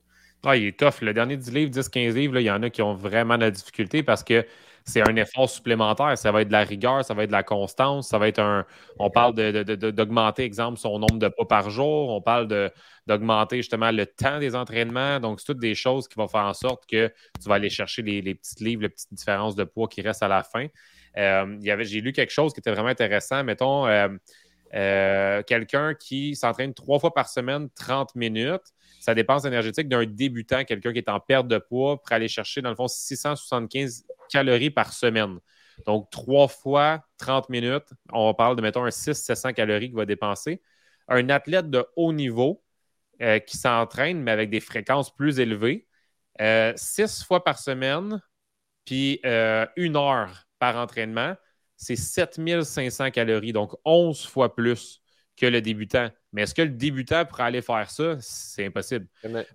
Ah, il est tough. Le dernier 10 livres, 10-15 livres, il y en a qui ont vraiment de la difficulté parce que c'est un effort supplémentaire. Ça va être de la rigueur, ça va être de la constance, ça va être un. On parle d'augmenter, exemple, son nombre de pas par jour. On parle d'augmenter justement le temps des entraînements. Donc, c'est toutes des choses qui vont faire en sorte que tu vas aller chercher les, les livres, les petites différences de poids qui restent à la fin. Euh, J'ai lu quelque chose qui était vraiment intéressant. Mettons, euh, euh, quelqu'un qui s'entraîne trois fois par semaine, 30 minutes, sa dépense énergétique d'un débutant, quelqu'un qui est en perte de poids, pour aller chercher, dans le fond, 675 calories par semaine. Donc, trois fois 30 minutes, on parle de, mettons, un 600-700 calories qu'il va dépenser. Un athlète de haut niveau euh, qui s'entraîne, mais avec des fréquences plus élevées, euh, six fois par semaine, puis une heure par entraînement, c'est 7500 calories, donc 11 fois plus que le débutant. Mais est-ce que le débutant pourrait aller faire ça? C'est impossible.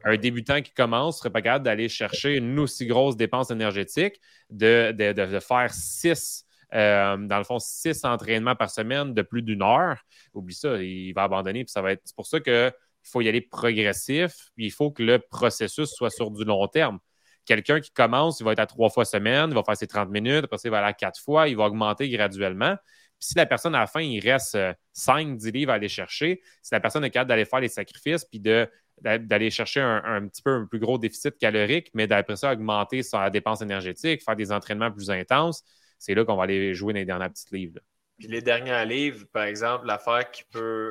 Un débutant qui commence ne serait pas capable d'aller chercher une aussi grosse dépense énergétique, de, faire six, euh, dans le fond, six entraînements par semaine de plus d'une heure. Oublie ça, il va abandonner. Puis ça va être. C'est pour ça qu'il faut y aller progressif. il faut que le processus soit sur du long terme. Quelqu'un qui commence, il va être à trois fois semaine, il va faire ses 30 minutes, après ça, il va aller à quatre fois, il va augmenter graduellement. Puis si la personne, à la fin, il reste 5, 10 livres à aller chercher, si la personne est capable d'aller faire les sacrifices, puis d'aller chercher un, petit peu un plus gros déficit calorique, mais d'après ça, augmenter sa dépense énergétique, faire des entraînements plus intenses, c'est là qu'on va aller jouer dans les dernières petites livres. Puis les derniers livres, par exemple, l'affaire qui peut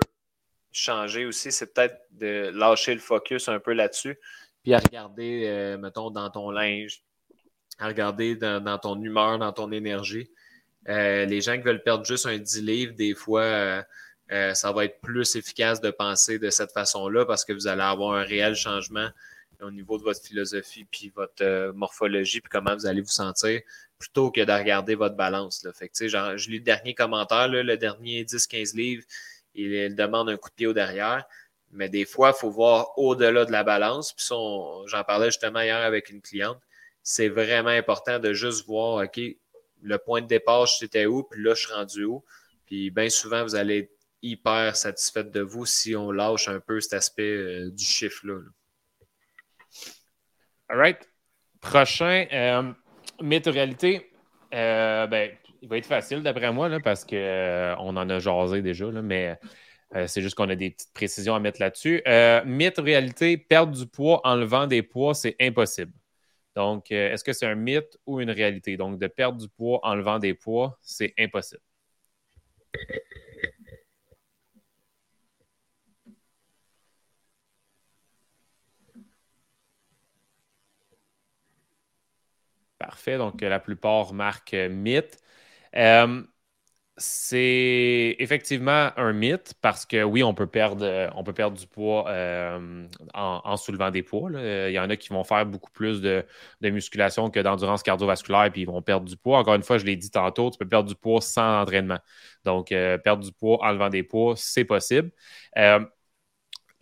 changer aussi, c'est peut-être de lâcher le focus un peu là-dessus puis à regarder, euh, mettons, dans ton linge, à regarder dans, ton humeur, dans ton énergie. Euh, les gens qui veulent perdre juste un 10 livres, des fois, euh, ça va être plus efficace de penser de cette façon-là parce que vous allez avoir un réel changement au niveau de votre philosophie, puis votre euh, morphologie, puis comment vous allez vous sentir, plutôt que de regarder votre balance. Là. Fait que, genre, je lis le dernier commentaire, le dernier 10-15 livres, il, demande un coup de pied au derrière. Mais des fois, il faut voir au-delà de la balance. Puis j'en parlais justement hier avec une cliente. C'est vraiment important de juste voir, OK, le point de départ, c'était où, puis là, je suis rendu où. Puis bien souvent, vous allez être hyper satisfait de vous si on lâche un peu cet aspect euh, du chiffre-là. All right. Prochain, euh, mythe réalité. Euh, ben, il va être facile d'après moi là, parce qu'on euh, en a jasé déjà, là, mais c'est juste qu'on a des petites précisions à mettre là-dessus. mythe réalité, perdre du poids en levant des poids, c'est impossible. Donc, est-ce que c'est un mythe ou une réalité? Donc, de perdre du poids en levant des poids, c'est impossible. Parfait. Donc, la plupart marquent mythe. Euh, c'est effectivement un mythe parce que oui, on peut perdre, on peut perdre du poids euh, en, soulevant des poids. Il y en a qui vont faire beaucoup plus de, musculation que d'endurance cardiovasculaire puis ils vont perdre du poids. Encore une fois, je l'ai dit tantôt, tu peux perdre du poids sans entraînement. Donc, euh, perdre du poids en levant des poids, c'est possible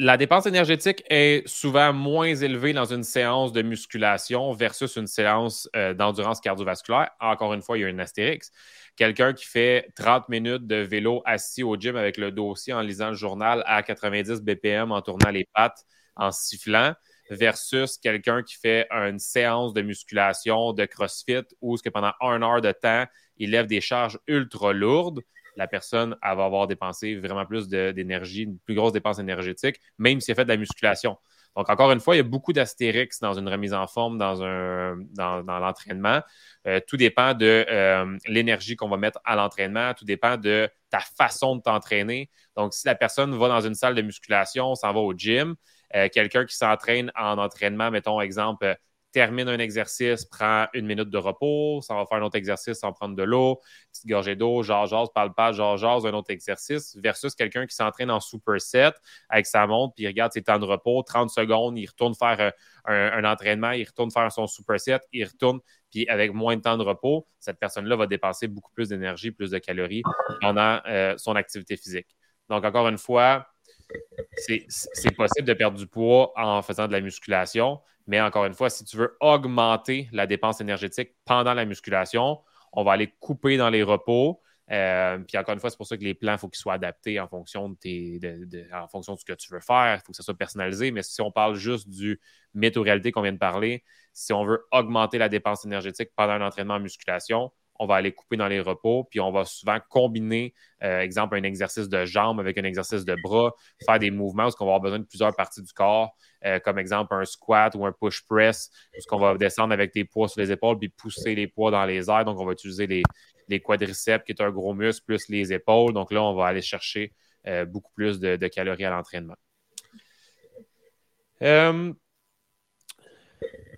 la dépense énergétique est souvent moins élevée dans une séance de musculation versus une séance euh, d'endurance cardiovasculaire. Encore une fois, il y a un astérix. Quelqu'un qui fait 30 minutes de vélo assis au gym avec le dossier en lisant le journal à 90 BPM en tournant les pattes, en sifflant, versus quelqu'un qui fait une séance de musculation, de CrossFit, où ce que pendant une heure de temps, il lève des charges ultra lourdes la personne va avoir dépensé vraiment plus d'énergie, une plus grosse dépense énergétique, même si elle fait de la musculation. Donc, encore une fois, il y a beaucoup d'astérix dans une remise en forme, dans, l'entraînement. Euh, tout dépend de euh, l'énergie qu'on va mettre à l'entraînement, tout dépend de ta façon de t'entraîner. Donc, si la personne va dans une salle de musculation, s'en va au gym, euh, quelqu'un qui s'entraîne en entraînement, mettons exemple termine un exercice, prend une minute de repos, ça va faire un autre exercice sans prendre de l'eau, petite gorgée d'eau, genre, genre, parle pas, genre, genre, un autre exercice, versus quelqu'un qui s'entraîne en superset avec sa montre, puis il regarde ses temps de repos, 30 secondes, il retourne faire euh, un, entraînement, il retourne faire son superset, il retourne, puis avec moins de temps de repos, cette personne-là va dépenser beaucoup plus d'énergie, plus de calories pendant euh, son activité physique. Donc, encore une fois, c'est possible de perdre du poids en faisant de la musculation, mais encore une fois, si tu veux augmenter la dépense énergétique pendant la musculation, on va aller couper dans les repos. Euh, puis encore une fois, c'est pour ça que les plans, il faut qu'ils soient adaptés en fonction de, en fonction de ce que tu veux faire. Il faut que ça soit personnalisé. Mais si on parle juste du métaux-réalité qu'on vient de parler, si on veut augmenter la dépense énergétique pendant un entraînement en musculation, on va aller couper dans les repos, puis on va souvent combiner, euh, exemple, un exercice de jambes avec un exercice de bras, faire des mouvements où on va avoir besoin de plusieurs parties du corps, euh, comme exemple un squat ou un push press, où on va descendre avec des poids sur les épaules, puis pousser les poids dans les airs. Donc, on va utiliser les, quadriceps, qui est un gros muscle, plus les épaules. Donc là, on va aller chercher euh, beaucoup plus de, calories à l'entraînement.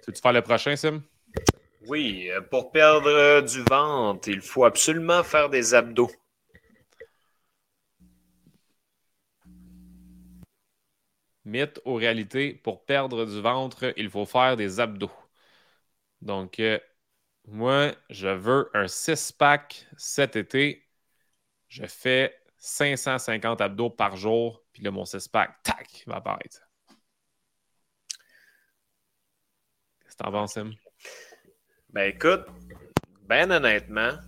Veux-tu faire le prochain, Sim? Oui, euh, pour perdre euh, du ventre, il faut absolument faire des abdos. Mythe ou réalité, pour perdre du ventre, il faut faire des abdos. Donc, euh, moi, je veux un six-pack cet été. Je fais 550 abdos par jour, puis là, mon six-pack, tac, va apparaître. Qu'est-ce que t'en penses, Sim? Ben écoute, ben honnêtement,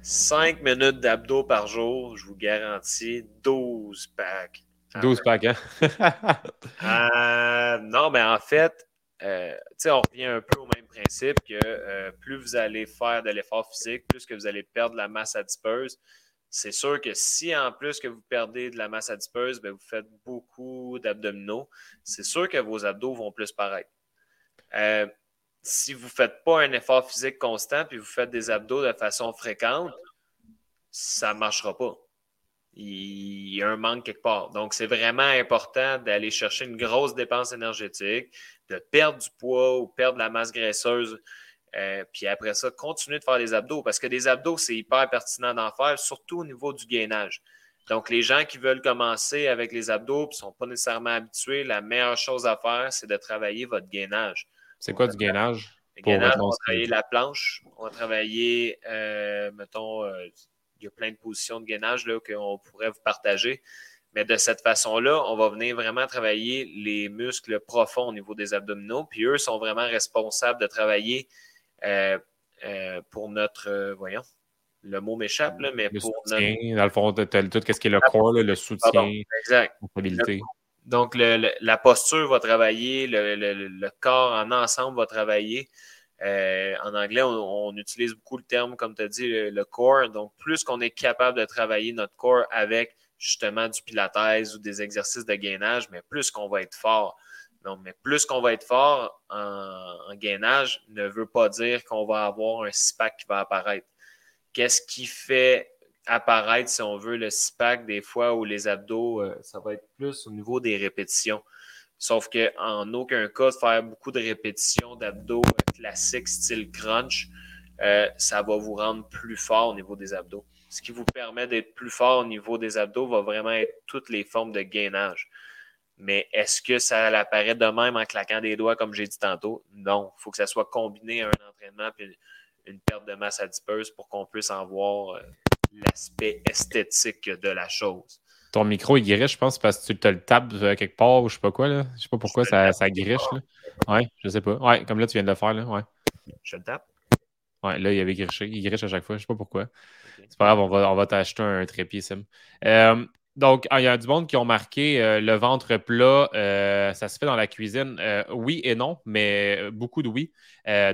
5 minutes d'abdos par jour, je vous garantis 12 packs. 12 packs, hein? Euh, non, mais en fait, euh, on revient un peu au même principe que euh, plus vous allez faire de l'effort physique, plus que vous allez perdre de la masse adipeuse. C'est sûr que si en plus que vous perdez de la masse adipeuse, ben, vous faites beaucoup d'abdominaux, c'est sûr que vos abdos vont plus paraître si vous ne faites pas un effort physique constant puis vous faites des abdos de façon fréquente, ça ne marchera pas. Il y a un manque quelque part. Donc, c'est vraiment important d'aller chercher une grosse dépense énergétique, de perdre du poids ou perdre la masse graisseuse. Euh, puis après ça, continuer de faire des abdos parce que des abdos, c'est hyper pertinent d'en faire, surtout au niveau du gainage. Donc, les gens qui veulent commencer avec les abdos et ne sont pas nécessairement habitués, la meilleure chose à faire, c'est de travailler votre gainage. C'est quoi du gainage? Le gainage, on va travailler la planche, on va travailler, euh, mettons, euh, il y a plein de positions de gainage qu'on pourrait vous partager. Mais de cette façon-là, on va venir vraiment travailler les muscles profonds au niveau des abdominaux. Puis eux sont vraiment responsables de travailler euh, pour notre, voyons, le mot m'échappe, mais pour soutien, Dans le fond, tout ce qui est le corps, le soutien, exact. la stabilité. Donc, la posture va travailler, le, corps en ensemble va travailler. Euh, en anglais, on, utilise beaucoup le terme, comme tu as dit, le, corps. Donc, plus qu'on est capable de travailler notre corps avec justement du pilates ou des exercices de gainage, mais plus qu'on va être fort. Donc, mais plus qu'on va être fort en, gainage ne veut pas dire qu'on va avoir un six-pack qui va apparaître. Qu'est-ce qui fait apparaître, si on veut, le six-pack des fois ou les abdos, euh, ça va être plus au niveau des répétitions. Sauf qu'en aucun cas, faire beaucoup de répétitions d'abdos classiques style crunch, euh, ça va vous rendre plus fort au niveau des abdos. Ce qui vous permet d'être plus fort au niveau des abdos va vraiment être toutes les formes de gainage. Mais est-ce que ça apparaît de même en claquant des doigts, comme j'ai dit tantôt? Non. Il faut que ça soit combiné à un entraînement et une perte de masse adipeuse pour qu'on puisse en voir euh, l'aspect esthétique de la chose. Ton micro, il griche, je pense, parce que tu te le tapes euh, quelque part ou je sais pas quoi. Là. Je sais pas pourquoi ça, ça griche. Là. Ouais, je sais pas. Ouais, comme là, tu viens de le faire. Là. Ouais. Je le tape. Ouais, là, il avait griché. Il griche à chaque fois. Je sais pas pourquoi. C'est pas grave, on va, on va t'acheter un trépied, Sim. Euh, donc, ah, il y a du monde qui ont marqué euh, le ventre plat, euh, ça se fait dans la cuisine. Euh, oui et non, mais beaucoup de oui.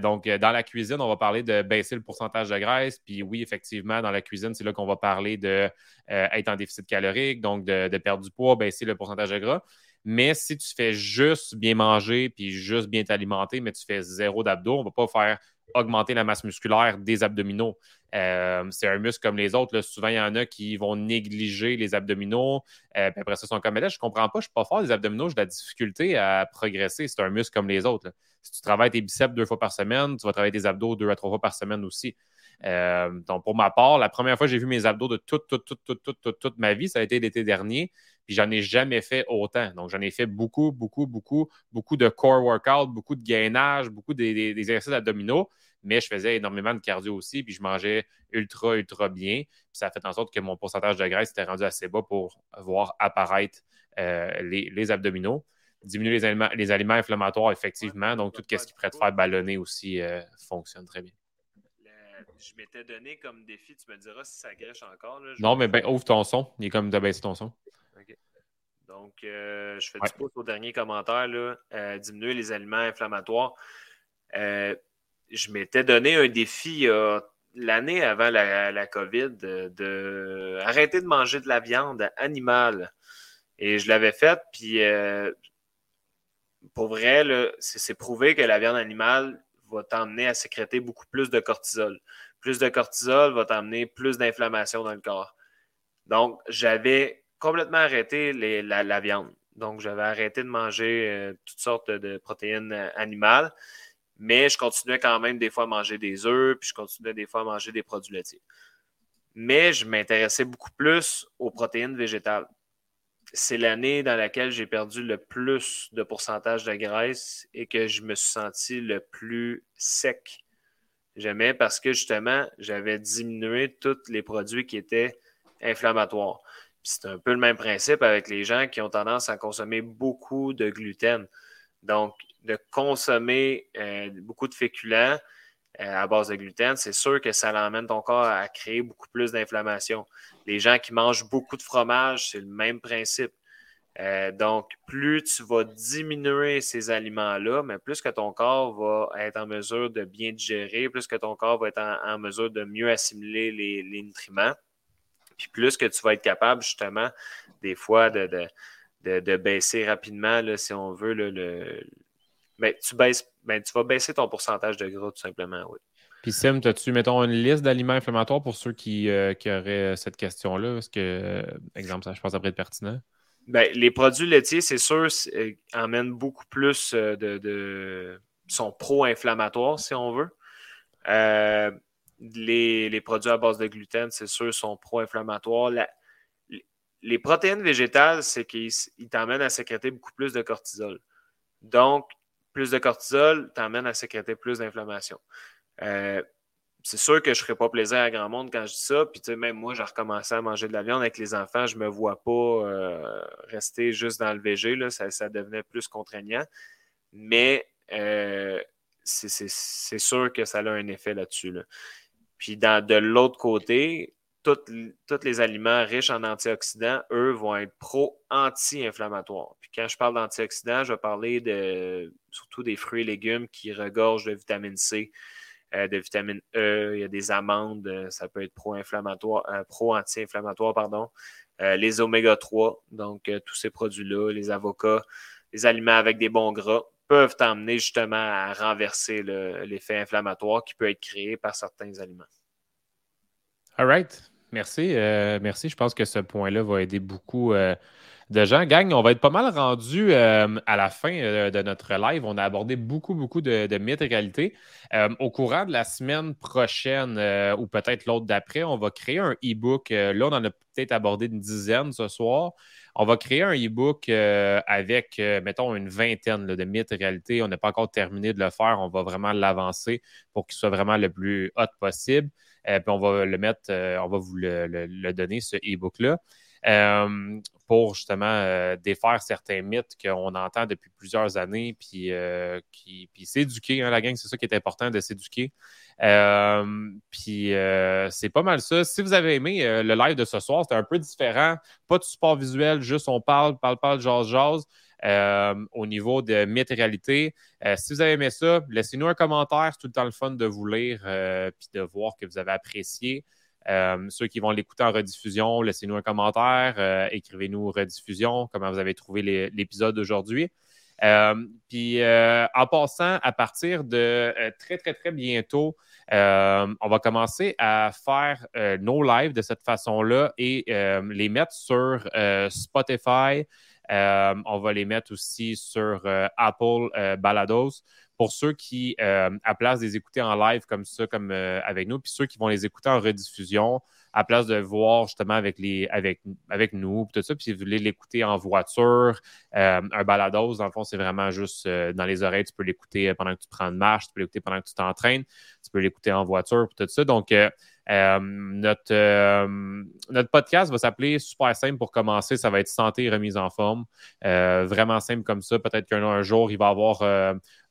donc, dans la cuisine, on va parler de baisser le pourcentage de graisse. Puis oui, effectivement, dans la cuisine, c'est là qu'on va parler d'être en déficit calorique, donc de, de, perdre du poids, baisser le pourcentage de gras. Mais si tu fais juste bien manger puis juste bien t'alimenter, mais tu fais zéro d'abdos, on ne va pas faire augmenter la masse musculaire des abdominaux. Euh, c'est un muscle comme les autres. Souvent, il y en a qui vont négliger les abdominaux. Euh, après ça, ils sont comme, mais là, je comprends pas, je ne suis pas fort des abdominaux, j'ai de la difficulté à progresser. C'est un muscle comme les autres. Si tu travailles tes biceps deux fois par semaine, tu vas travailler tes abdos deux à trois fois par semaine aussi. Euh, donc, pour ma part, la première fois que j'ai vu mes abdos de toute, ma vie, ça a été l'été dernier. Puis j'en ai jamais fait autant. Donc, j'en ai fait beaucoup, beaucoup, beaucoup, beaucoup de core workout, beaucoup de gainage, beaucoup des, exercices abdominaux. Mais je faisais énormément de cardio aussi, puis je mangeais ultra, ultra bien. Puis ça a fait en sorte que mon pourcentage de graisse était rendu assez bas pour voir apparaître euh, les, abdominaux diminuer les aliments, les aliments inflammatoires, effectivement. Donc, tout ce qui pourrait te faire ballonner aussi euh, fonctionne très bien je m'étais donné comme défi, tu me diras si ça gâche encore. non, mais ben, ouvre ton son. Il est comme de baisser ton son. OK. Donc, euh, je fais du pouce au dernier commentaire. Là, euh, diminuer les aliments inflammatoires. Euh, je m'étais donné un défi l'année avant la, COVID de, arrêter de manger de la viande animale. Et je l'avais fait, puis pour vrai, c'est prouvé que la viande animale va t'emmener à sécréter beaucoup plus de cortisol. Plus de cortisol va t'amener plus d'inflammation dans le corps. Donc, j'avais complètement arrêté la, viande. Donc, j'avais arrêté de manger euh, toutes sortes de protéines euh, animales, mais je continuais quand même des fois à manger des œufs, puis je continuais des fois à manger des produits laitiers. Mais je m'intéressais beaucoup plus aux protéines végétales c'est l'année dans laquelle j'ai perdu le plus de pourcentage de graisse et que je me suis senti le plus sec jamais parce que justement, j'avais diminué tous les produits qui étaient inflammatoires. C'est un peu le même principe avec les gens qui ont tendance à consommer beaucoup de gluten. Donc, de consommer euh, beaucoup de féculents euh, à base de gluten, c'est sûr que ça l'emmène ton corps à créer beaucoup plus d'inflammation. Les gens qui mangent beaucoup de fromage, c'est le même principe. Euh, donc, plus tu vas diminuer ces aliments-là, mais plus que ton corps va être en mesure de bien digérer, plus que ton corps va être en, mesure de mieux assimiler les, nutriments, puis plus que tu vas être capable, justement, des fois, de, de, baisser rapidement, si on veut, le, ben, tu, baisses, ben, tu vas baisser ton pourcentage de gras, tout simplement, oui. Puis Sim, as-tu, mettons, une liste d'aliments inflammatoires pour ceux qui, euh, auraient cette question-là? Est-ce que, euh, exemple, ça, je pense, après être pertinent? Ben, les produits laitiers, c'est sûr, euh, amènent beaucoup plus de, de sont pro-inflammatoires, si on veut. les, produits à base de gluten, c'est sûr, sont pro-inflammatoires. les protéines végétales, c'est qu'ils t'emmènent à sécréter beaucoup plus de cortisol. Donc, plus de cortisol t'emmène à sécréter plus d'inflammation. Euh, c'est sûr que je ne ferai pas plaisir à grand monde quand je dis ça. Puis, tu sais, même moi, j'ai recommencé à manger de la viande avec les enfants. Je ne me vois pas euh, rester juste dans le VG. Ça, devenait plus contraignant. Mais euh, c'est sûr que ça a un effet là-dessus. Puis, de l'autre côté, tous les aliments riches en antioxydants, eux, vont être pro-anti-inflammatoires. Puis quand je parle d'antioxydants, je vais parler surtout des fruits et légumes qui regorgent de vitamine C, de vitamine E, il y a des amandes, euh, ça peut être pro-inflammatoire, euh, pro-anti-inflammatoire, pardon. les oméga 3, donc tous ces produits-là, les avocats, les aliments avec des bons gras peuvent t'emmener justement à renverser l'effet inflammatoire qui peut être créé par certains aliments. All right. Merci. Euh, merci. Je pense que ce point-là va aider beaucoup euh, de gens. Gang, on va être pas mal rendu euh, à la fin de notre live. On a abordé beaucoup, beaucoup de, mythes et réalités. au courant de la semaine prochaine ou peut-être l'autre d'après, on va créer un e-book. là, on en a peut-être abordé une dizaine ce soir. On va créer un e-book avec, mettons, une vingtaine de mythes et réalités. On n'a pas encore terminé de le faire. On va vraiment l'avancer pour qu'il soit vraiment le plus hot possible. Euh, puis on va le mettre, euh, on va vous le, donner, ce e-book-là. Euh, pour justement défaire certains mythes qu'on entend depuis plusieurs années, puis, puis s'éduquer. Hein, la gang, c'est ça qui est important de s'éduquer. puis c'est pas mal ça. Si vous avez aimé le live de ce soir, c'était un peu différent. Pas de support visuel, juste on parle, parle, parle, jase, jase. Euh, au niveau de météoralité. Euh, si vous avez aimé ça, laissez-nous un commentaire. C'est tout le temps le fun de vous lire et euh, de voir que vous avez apprécié. ceux qui vont l'écouter en rediffusion, laissez-nous un commentaire, écrivez-nous rediffusion, comment vous avez trouvé l'épisode d'aujourd'hui. puis en passant, à partir de très, très, très bientôt, on va commencer à faire nos lives de cette façon-là et les mettre sur Spotify, on va les mettre aussi sur euh, Apple euh, Balados. Pour ceux qui, à place de les écouter en live comme ça, comme avec nous, puis ceux qui vont les écouter en rediffusion, à place de voir justement avec, les, avec, avec nous, tout ça, puis si vous voulez l'écouter en voiture, un balados, dans le fond, c'est vraiment juste dans les oreilles, tu peux l'écouter pendant que tu prends une marche, tu peux l'écouter pendant que tu t'entraînes, tu peux l'écouter en voiture, tout ça. Donc, euh, notre, euh, notre podcast va s'appeler super simple pour commencer. Ça va être santé et remise en forme. Euh, vraiment simple comme ça. Peut-être qu'un jour, il va avoir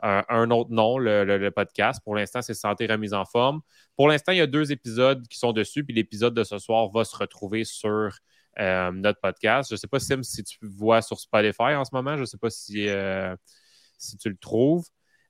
un, autre nom, le, podcast. Pour l'instant, c'est santé et remise en forme. Pour l'instant, il y a deux épisodes qui sont dessus. Puis l'épisode de ce soir va se retrouver sur notre podcast. Je ne sais pas, Sim, si tu vois sur Spotify en ce moment. Je ne sais pas si, si tu le trouves.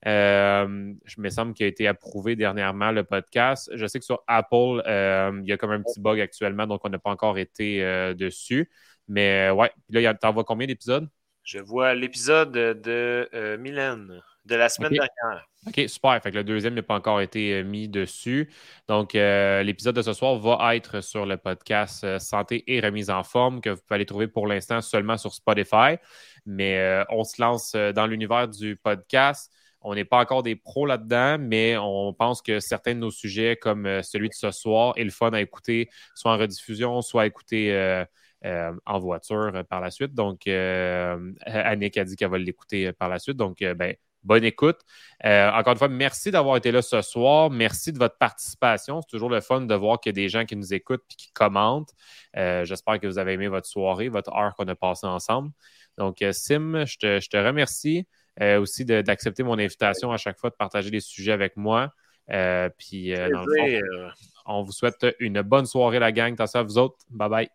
Euh, je me semble qu'il a été approuvé dernièrement le podcast. Je sais que sur Apple, euh, il y a comme un petit bug actuellement, donc on n'a pas encore été euh, dessus. Mais ouais, puis là, t'en vois combien d'épisodes? Je vois l'épisode de Mylène de la semaine dernière. OK, super. Fait que le deuxième n'a pas encore été mis dessus. Donc, l'épisode de ce soir va être sur le podcast Santé et remise en forme que vous pouvez aller trouver pour l'instant seulement sur Spotify. Mais on se lance dans l'univers du podcast. On n'est pas encore des pros là-dedans, mais on pense que certains de nos sujets, comme euh, celui de ce soir, est le fun à écouter, soit en rediffusion, soit à écouter euh, euh, en voiture par la suite. Donc, Annick a dit qu'elle va l'écouter par la suite. Donc, ben, bonne écoute. encore une fois, merci d'avoir été là ce soir. Merci de votre participation. C'est toujours le fun de voir qu'il y a des gens qui nous écoutent et qui commentent. J'espère que vous avez aimé votre soirée, votre heure qu'on a passée ensemble. Donc, Sim, je te remercie. Euh, aussi d'accepter mon invitation à chaque fois de partager des sujets avec moi. Euh, puis, euh, dans le fond, on vous souhaite une bonne soirée, la gang. T'as ça, vous autres. Bye bye.